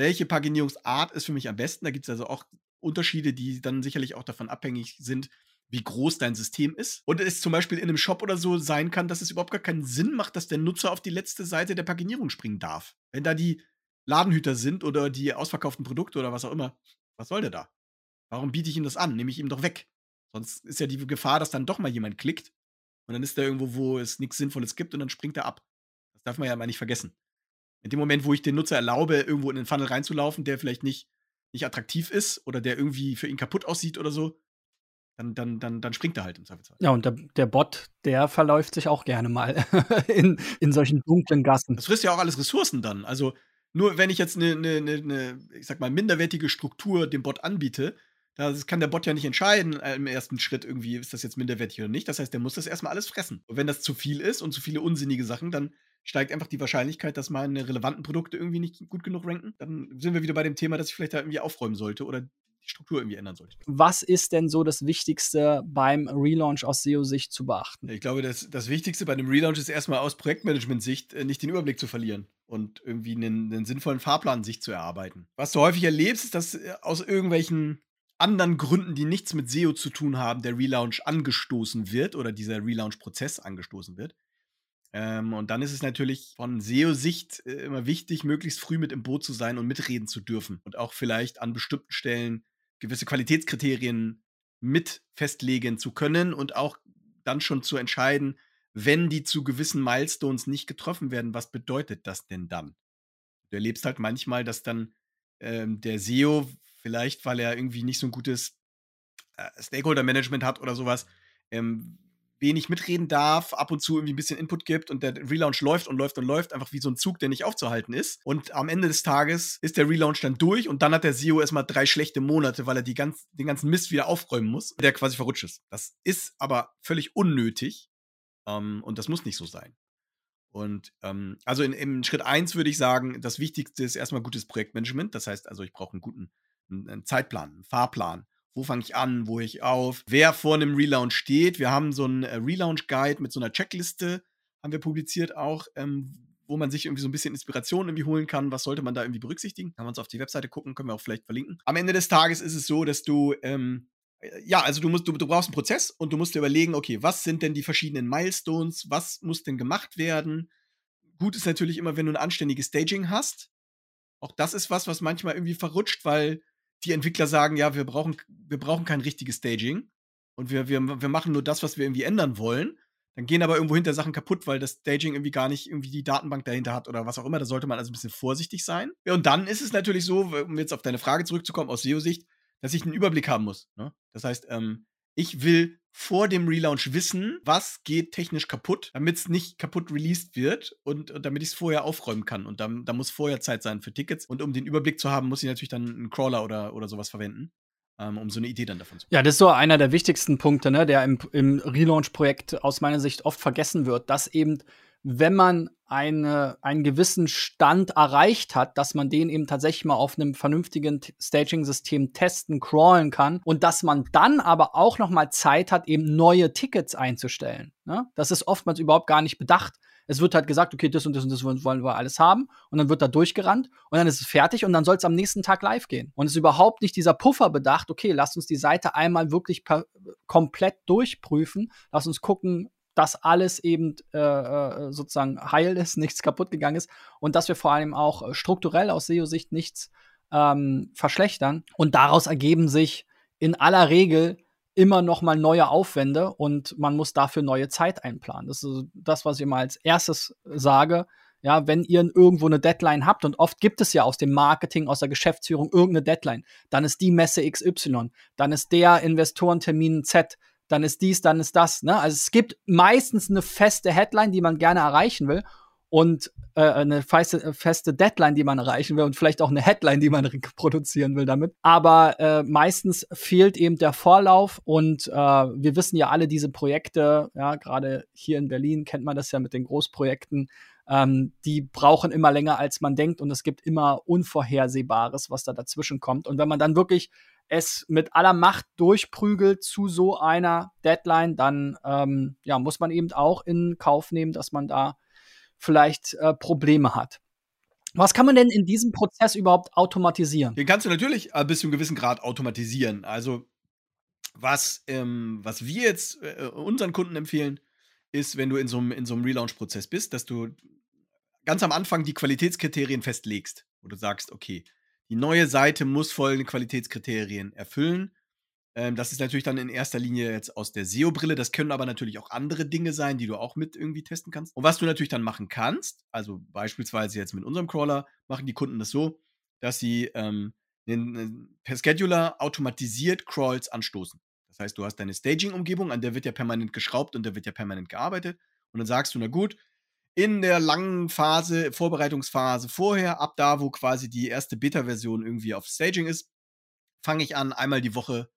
Welche Paginierungsart ist für mich am besten. Da gibt es also auch Unterschiede, die dann sicherlich auch davon abhängig sind, wie groß dein System ist. Und es zum Beispiel in einem Shop oder so sein kann, dass es überhaupt gar keinen Sinn macht, dass der Nutzer auf die letzte Seite der Paginierung springen darf. Wenn da die Ladenhüter sind oder die ausverkauften Produkte oder was auch immer, was soll der da? Warum biete ich ihm das an? Nehme ich ihm doch weg. Sonst ist ja die Gefahr, dass dann doch mal jemand klickt und dann ist er irgendwo, wo es nichts Sinnvolles gibt und dann springt er ab. Das darf man ja mal nicht vergessen. In dem Moment, wo ich den Nutzer erlaube, irgendwo in den Funnel reinzulaufen, der vielleicht nicht, nicht attraktiv ist oder der irgendwie für ihn kaputt aussieht oder so, dann, dann, dann, dann springt er halt im Zweifelsfall. Ja, und der, der Bot, der verläuft sich auch gerne mal <laughs> in, in solchen dunklen Gassen. Das frisst ja auch alles Ressourcen dann. Also nur wenn ich jetzt eine, eine, eine, ich sag mal, minderwertige Struktur dem Bot anbiete, das kann der Bot ja nicht entscheiden äh, im ersten Schritt irgendwie, ist das jetzt minderwertig oder nicht. Das heißt, der muss das erstmal alles fressen. Und wenn das zu viel ist und zu viele unsinnige Sachen, dann steigt einfach die Wahrscheinlichkeit, dass meine relevanten Produkte irgendwie nicht gut genug ranken. Dann sind wir wieder bei dem Thema, dass ich vielleicht da irgendwie aufräumen sollte oder die Struktur irgendwie ändern sollte. Was ist denn so das Wichtigste beim Relaunch aus SEO-Sicht zu beachten? Ich glaube, das, das Wichtigste bei einem Relaunch ist erstmal aus Projektmanagement-Sicht äh, nicht den Überblick zu verlieren und irgendwie einen, einen sinnvollen Fahrplan sich zu erarbeiten. Was du häufig erlebst, ist, dass äh, aus irgendwelchen anderen Gründen, die nichts mit SEO zu tun haben, der Relaunch angestoßen wird oder dieser Relaunch-Prozess angestoßen wird. Ähm, und dann ist es natürlich von SEO-Sicht äh, immer wichtig, möglichst früh mit im Boot zu sein und mitreden zu dürfen und auch vielleicht an bestimmten Stellen gewisse Qualitätskriterien mit festlegen zu können und auch dann schon zu entscheiden, wenn die zu gewissen Milestones nicht getroffen werden, was bedeutet das denn dann? Du erlebst halt manchmal, dass dann ähm, der SEO vielleicht, weil er irgendwie nicht so ein gutes äh, Stakeholder-Management hat oder sowas, ähm, wenig mitreden darf, ab und zu irgendwie ein bisschen Input gibt und der Relaunch läuft und läuft und läuft, einfach wie so ein Zug, der nicht aufzuhalten ist. Und am Ende des Tages ist der Relaunch dann durch und dann hat der SEO erstmal drei schlechte Monate, weil er die ganz, den ganzen Mist wieder aufräumen muss, der quasi verrutscht ist. Das ist aber völlig unnötig ähm, und das muss nicht so sein. Und ähm, also in, in Schritt 1 würde ich sagen, das Wichtigste ist erstmal gutes Projektmanagement. Das heißt also, ich brauche einen guten einen Zeitplan, einen Fahrplan wo fange ich an, wo ich auf, wer vor einem Relaunch steht. Wir haben so einen äh, Relaunch-Guide mit so einer Checkliste, haben wir publiziert auch, ähm, wo man sich irgendwie so ein bisschen Inspiration irgendwie holen kann. Was sollte man da irgendwie berücksichtigen? Kann man uns auf die Webseite gucken, können wir auch vielleicht verlinken. Am Ende des Tages ist es so, dass du, ähm, äh, ja, also du musst, du, du brauchst einen Prozess und du musst dir überlegen, okay, was sind denn die verschiedenen Milestones? Was muss denn gemacht werden? Gut ist natürlich immer, wenn du ein anständiges Staging hast. Auch das ist was, was manchmal irgendwie verrutscht, weil die Entwickler sagen, ja, wir brauchen, wir brauchen kein richtiges Staging und wir, wir, wir machen nur das, was wir irgendwie ändern wollen. Dann gehen aber irgendwo hinter Sachen kaputt, weil das Staging irgendwie gar nicht irgendwie die Datenbank dahinter hat oder was auch immer. Da sollte man also ein bisschen vorsichtig sein. Ja, und dann ist es natürlich so, um jetzt auf deine Frage zurückzukommen aus SEO-Sicht, dass ich einen Überblick haben muss. Ne? Das heißt, ähm, ich will vor dem Relaunch wissen, was geht technisch kaputt, damit es nicht kaputt released wird und, und damit ich es vorher aufräumen kann. Und da muss vorher Zeit sein für Tickets. Und um den Überblick zu haben, muss ich natürlich dann einen Crawler oder, oder sowas verwenden ähm, um so eine Idee dann davon zu bekommen. Ja, das ist so einer der wichtigsten Punkte, ne, der im, im Relaunch-Projekt aus meiner Sicht oft vergessen wird, dass eben wenn man eine, einen gewissen Stand erreicht hat, dass man den eben tatsächlich mal auf einem vernünftigen Staging-System testen, crawlen kann und dass man dann aber auch noch mal Zeit hat, eben neue Tickets einzustellen. Ne? Das ist oftmals überhaupt gar nicht bedacht. Es wird halt gesagt, okay, das und das und das wollen wir alles haben und dann wird da durchgerannt und dann ist es fertig und dann soll es am nächsten Tag live gehen. Und es ist überhaupt nicht dieser Puffer bedacht, okay, lass uns die Seite einmal wirklich komplett durchprüfen, lass uns gucken, dass alles eben äh, äh, sozusagen heil ist, <laughs> nichts kaputt gegangen ist und dass wir vor allem auch äh, strukturell aus SEO-Sicht nichts ähm, verschlechtern. Und daraus ergeben sich in aller Regel immer noch mal neue Aufwände und man muss dafür neue Zeit einplanen. Das ist das, was ich mal als erstes sage. Ja, wenn ihr irgendwo eine Deadline habt und oft gibt es ja aus dem Marketing, aus der Geschäftsführung irgendeine Deadline, dann ist die Messe XY, dann ist der Investorentermin Z, dann ist dies, dann ist das. Ne? Also es gibt meistens eine feste Headline, die man gerne erreichen will und äh, eine feste, feste Deadline, die man erreichen will und vielleicht auch eine Headline, die man produzieren will damit. Aber äh, meistens fehlt eben der Vorlauf und äh, wir wissen ja alle diese Projekte, ja, gerade hier in Berlin kennt man das ja mit den Großprojekten, ähm, die brauchen immer länger, als man denkt und es gibt immer Unvorhersehbares, was da dazwischen kommt. Und wenn man dann wirklich es mit aller Macht durchprügelt zu so einer Deadline, dann ähm, ja, muss man eben auch in Kauf nehmen, dass man da vielleicht äh, Probleme hat. Was kann man denn in diesem Prozess überhaupt automatisieren? Den kannst du natürlich bis zu einem gewissen Grad automatisieren. Also was, ähm, was wir jetzt äh, unseren Kunden empfehlen, ist, wenn du in so einem, so einem Relaunch-Prozess bist, dass du ganz am Anfang die Qualitätskriterien festlegst, wo du sagst, okay, die neue Seite muss folgende Qualitätskriterien erfüllen. Ähm, das ist natürlich dann in erster Linie jetzt aus der SEO-Brille. Das können aber natürlich auch andere Dinge sein, die du auch mit irgendwie testen kannst. Und was du natürlich dann machen kannst, also beispielsweise jetzt mit unserem Crawler, machen die Kunden das so, dass sie ähm, per Scheduler automatisiert Crawls anstoßen. Das heißt, du hast deine Staging-Umgebung, an der wird ja permanent geschraubt und da wird ja permanent gearbeitet. Und dann sagst du, na gut, in der langen Phase, Vorbereitungsphase vorher, ab da, wo quasi die erste Beta-Version irgendwie auf Staging ist, fange ich an, einmal die Woche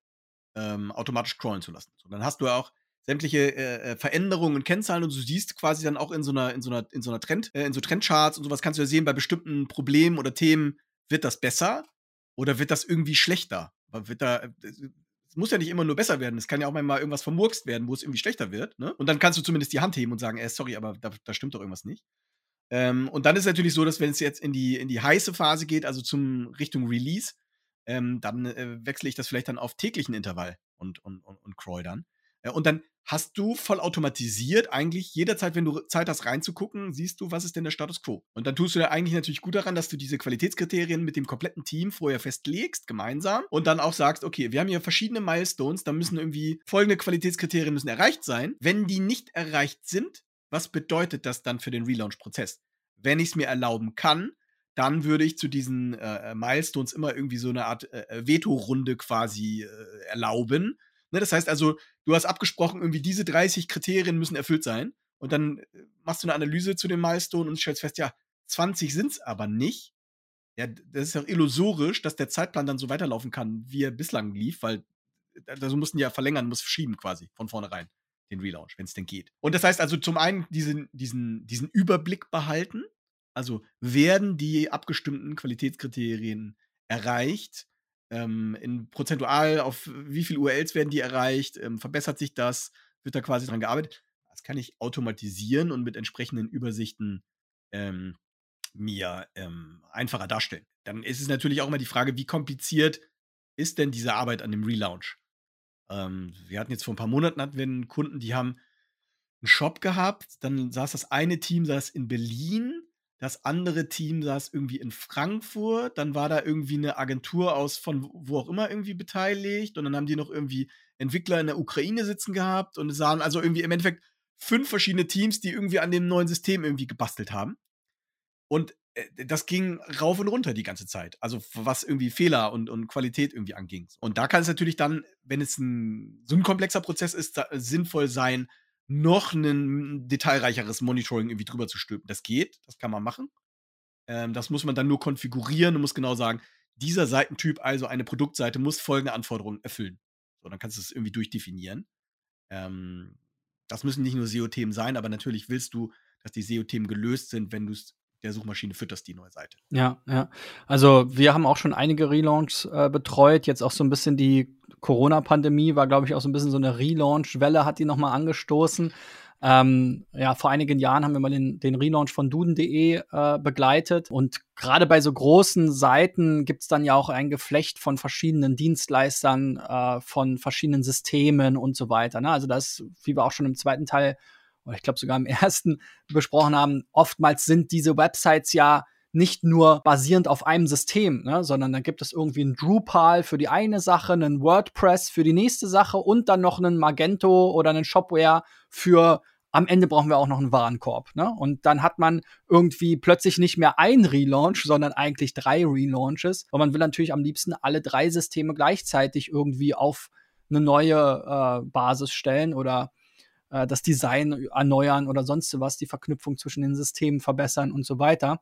ähm, automatisch crawlen zu lassen. So, dann hast du auch sämtliche äh, äh, Veränderungen und Kennzahlen und du siehst quasi dann auch in so einer, in so einer, in so einer Trend, äh, in so Trendcharts und sowas kannst du ja sehen, bei bestimmten Problemen oder Themen wird das besser oder wird das irgendwie schlechter? Wird da, äh, es muss ja nicht immer nur besser werden. Es kann ja auch mal irgendwas vermurkst werden, wo es irgendwie schlechter wird. Ne? Und dann kannst du zumindest die Hand heben und sagen, ey, sorry, aber da, da stimmt doch irgendwas nicht. Ähm, und dann ist es natürlich so, dass wenn es jetzt in die, in die heiße Phase geht, also zum Richtung Release, ähm, dann äh, wechsle ich das vielleicht dann auf täglichen Intervall und, und, und, und crawl dann. Und dann hast du voll automatisiert eigentlich jederzeit, wenn du Zeit hast reinzugucken, siehst du, was ist denn der Status quo. Und dann tust du da eigentlich natürlich gut daran, dass du diese Qualitätskriterien mit dem kompletten Team vorher festlegst, gemeinsam, und dann auch sagst, okay, wir haben hier verschiedene Milestones, da müssen irgendwie folgende Qualitätskriterien müssen erreicht sein. Wenn die nicht erreicht sind, was bedeutet das dann für den Relaunch-Prozess? Wenn ich es mir erlauben kann, dann würde ich zu diesen äh, äh, Milestones immer irgendwie so eine Art äh, äh, Veto-Runde quasi äh, erlauben. Ne, das heißt also, du hast abgesprochen, irgendwie diese 30 Kriterien müssen erfüllt sein. Und dann äh, machst du eine Analyse zu den Milestones und stellst fest, ja, 20 sind es aber nicht. Ja, das ist ja illusorisch, dass der Zeitplan dann so weiterlaufen kann, wie er bislang lief, weil also mussten die ja verlängern, muss verschieben quasi von vornherein den Relaunch, wenn es denn geht. Und das heißt also zum einen diesen, diesen, diesen Überblick behalten, also werden die abgestimmten Qualitätskriterien erreicht? Ähm, in prozentual auf wie viele URLs werden die erreicht? Ähm, verbessert sich das? Wird da quasi dran gearbeitet? Das kann ich automatisieren und mit entsprechenden Übersichten ähm, mir ähm, einfacher darstellen. Dann ist es natürlich auch immer die Frage, wie kompliziert ist denn diese Arbeit an dem Relaunch? Ähm, wir hatten jetzt vor ein paar Monaten hatten wir einen Kunden, die haben einen Shop gehabt, dann saß das eine Team saß in Berlin das andere Team saß irgendwie in Frankfurt, dann war da irgendwie eine Agentur aus von wo auch immer irgendwie beteiligt und dann haben die noch irgendwie Entwickler in der Ukraine sitzen gehabt und es sahen also irgendwie im Endeffekt fünf verschiedene Teams, die irgendwie an dem neuen System irgendwie gebastelt haben. Und äh, das ging rauf und runter die ganze Zeit. Also was irgendwie Fehler und, und Qualität irgendwie anging. Und da kann es natürlich dann, wenn es ein, so ein komplexer Prozess ist, sinnvoll sein, noch ein detailreicheres Monitoring irgendwie drüber zu stülpen. Das geht, das kann man machen. Ähm, das muss man dann nur konfigurieren und muss genau sagen, dieser Seitentyp, also eine Produktseite, muss folgende Anforderungen erfüllen. So, dann kannst du es irgendwie durchdefinieren. Ähm, das müssen nicht nur SEO-Themen sein, aber natürlich willst du, dass die SEO-Themen gelöst sind, wenn du es der Suchmaschine fütterst, die neue Seite. Ja, ja. Also wir haben auch schon einige Relaunches äh, betreut. Jetzt auch so ein bisschen die Corona-Pandemie war, glaube ich, auch so ein bisschen so eine Relaunch-Welle, hat die noch mal angestoßen. Ähm, ja, vor einigen Jahren haben wir mal den, den Relaunch von duden.de äh, begleitet. Und gerade bei so großen Seiten gibt es dann ja auch ein Geflecht von verschiedenen Dienstleistern, äh, von verschiedenen Systemen und so weiter. Ne? Also das, wie wir auch schon im zweiten Teil oder ich glaube sogar im <laughs> ersten besprochen haben, oftmals sind diese Websites ja nicht nur basierend auf einem System, ne, sondern dann gibt es irgendwie ein Drupal für die eine Sache, einen WordPress für die nächste Sache und dann noch einen Magento oder einen Shopware für am Ende brauchen wir auch noch einen Warenkorb. Ne? Und dann hat man irgendwie plötzlich nicht mehr ein Relaunch, sondern eigentlich drei Relaunches. Und man will natürlich am liebsten alle drei Systeme gleichzeitig irgendwie auf eine neue äh, Basis stellen oder äh, das Design erneuern oder sonst was, die Verknüpfung zwischen den Systemen verbessern und so weiter.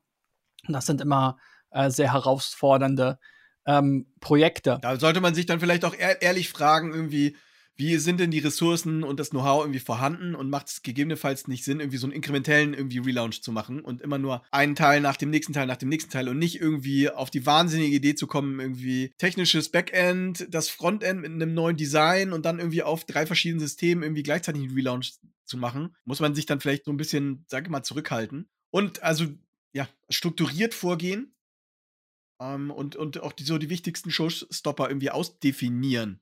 Das sind immer äh, sehr herausfordernde ähm, Projekte. Da sollte man sich dann vielleicht auch ehrlich fragen, irgendwie, wie sind denn die Ressourcen und das Know-how irgendwie vorhanden und macht es gegebenenfalls nicht Sinn, irgendwie so einen inkrementellen irgendwie Relaunch zu machen und immer nur einen Teil nach dem nächsten Teil nach dem nächsten Teil und nicht irgendwie auf die wahnsinnige Idee zu kommen, irgendwie technisches Backend, das Frontend mit einem neuen Design und dann irgendwie auf drei verschiedenen Systemen irgendwie gleichzeitig einen Relaunch zu machen, muss man sich dann vielleicht so ein bisschen, sag ich mal, zurückhalten. Und also, ja, strukturiert vorgehen ähm, und, und auch die, so die wichtigsten Showstopper irgendwie ausdefinieren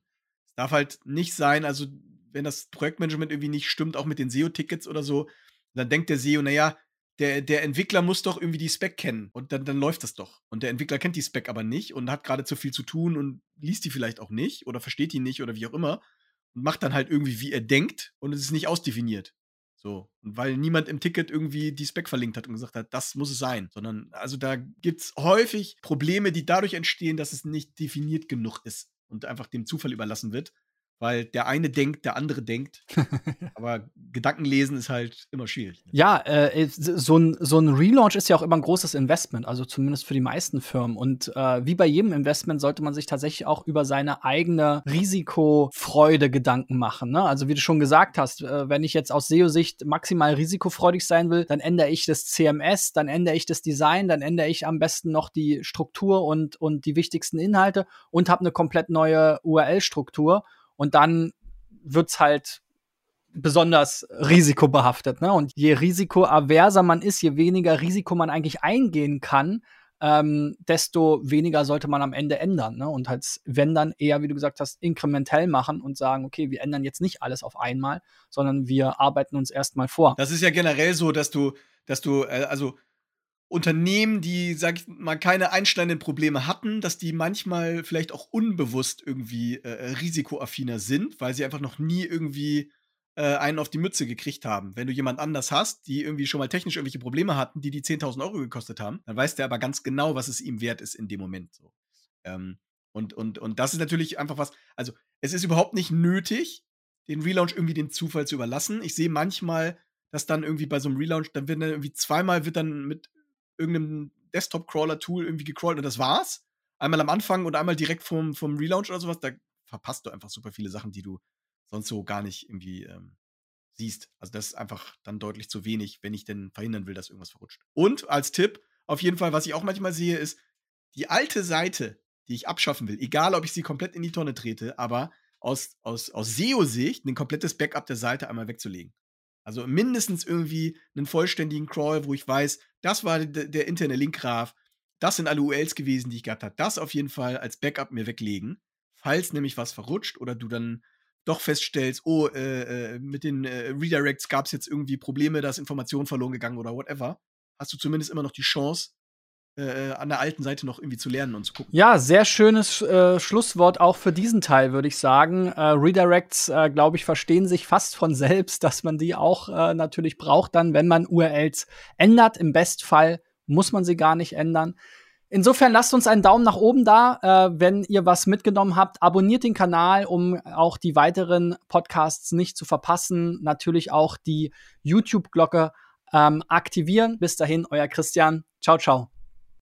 es darf halt nicht sein, also wenn das Projektmanagement irgendwie nicht stimmt, auch mit den SEO-Tickets oder so, dann denkt der SEO, naja, der, der Entwickler muss doch irgendwie die Spec kennen und dann, dann läuft das doch. Und der Entwickler kennt die Spec aber nicht und hat gerade zu viel zu tun und liest die vielleicht auch nicht oder versteht die nicht oder wie auch immer und macht dann halt irgendwie, wie er denkt und es ist nicht ausdefiniert. So. Und weil niemand im Ticket irgendwie die Spec verlinkt hat und gesagt hat, das muss es sein. Sondern, also da gibt es häufig Probleme, die dadurch entstehen, dass es nicht definiert genug ist und einfach dem Zufall überlassen wird weil der eine denkt, der andere denkt. <laughs> Aber Gedankenlesen ist halt immer schwierig. Ja, äh, so, ein, so ein Relaunch ist ja auch immer ein großes Investment, also zumindest für die meisten Firmen. Und äh, wie bei jedem Investment sollte man sich tatsächlich auch über seine eigene Risikofreude Gedanken machen. Ne? Also wie du schon gesagt hast, äh, wenn ich jetzt aus SEO-Sicht maximal risikofreudig sein will, dann ändere ich das CMS, dann ändere ich das Design, dann ändere ich am besten noch die Struktur und, und die wichtigsten Inhalte und habe eine komplett neue URL-Struktur und dann wird's halt besonders risikobehaftet. Ne? Und je risikoaverser man ist, je weniger Risiko man eigentlich eingehen kann, ähm, desto weniger sollte man am Ende ändern. Ne? Und halt, wenn dann eher, wie du gesagt hast, inkrementell machen und sagen, okay, wir ändern jetzt nicht alles auf einmal, sondern wir arbeiten uns erstmal vor. Das ist ja generell so, dass du, dass du, äh, also Unternehmen, die, sag ich mal, keine einschneidenden Probleme hatten, dass die manchmal vielleicht auch unbewusst irgendwie äh, äh, risikoaffiner sind, weil sie einfach noch nie irgendwie äh, einen auf die Mütze gekriegt haben. Wenn du jemand anders hast, die irgendwie schon mal technisch irgendwelche Probleme hatten, die die 10.000 Euro gekostet haben, dann weiß der aber ganz genau, was es ihm wert ist in dem Moment. So. Ähm, und, und, und das ist natürlich einfach was, also es ist überhaupt nicht nötig, den Relaunch irgendwie dem Zufall zu überlassen. Ich sehe manchmal, dass dann irgendwie bei so einem Relaunch, dann wird dann irgendwie zweimal wird dann mit irgendeinem Desktop-Crawler-Tool irgendwie gecrawlt und das war's. Einmal am Anfang und einmal direkt vom, vom Relaunch oder sowas. Da verpasst du einfach super viele Sachen, die du sonst so gar nicht irgendwie ähm, siehst. Also das ist einfach dann deutlich zu wenig, wenn ich denn verhindern will, dass irgendwas verrutscht. Und als Tipp, auf jeden Fall, was ich auch manchmal sehe, ist, die alte Seite, die ich abschaffen will, egal ob ich sie komplett in die Tonne trete, aber aus, aus, aus SEO-Sicht ein komplettes Backup der Seite einmal wegzulegen. Also mindestens irgendwie einen vollständigen Crawl, wo ich weiß, das war der, interne Linkgraph, das sind alle URLs gewesen, die ich gehabt habe. Das auf jeden Fall als Backup mir weglegen, falls nämlich was verrutscht oder du dann doch feststellst, oh, äh, äh mit den äh, Redirects gab es jetzt irgendwie Probleme, da ist Information verloren gegangen oder whatever, hast du zumindest immer noch die Chance, äh, an der alten Seite noch irgendwie zu lernen und zu gucken. Ja, sehr schönes äh, Schlusswort auch für diesen Teil, würde ich sagen. Äh, Redirects, äh, glaube ich, verstehen sich fast von selbst, dass man die auch äh, natürlich braucht, dann, wenn man URLs ändert. Im Bestfall muss man sie gar nicht ändern. Insofern lasst uns einen Daumen nach oben da, äh, wenn ihr was mitgenommen habt. Abonniert den Kanal, um auch die weiteren Podcasts nicht zu verpassen. Natürlich auch die YouTube-Glocke ähm, aktivieren. Bis dahin, euer Christian. Ciao, ciao.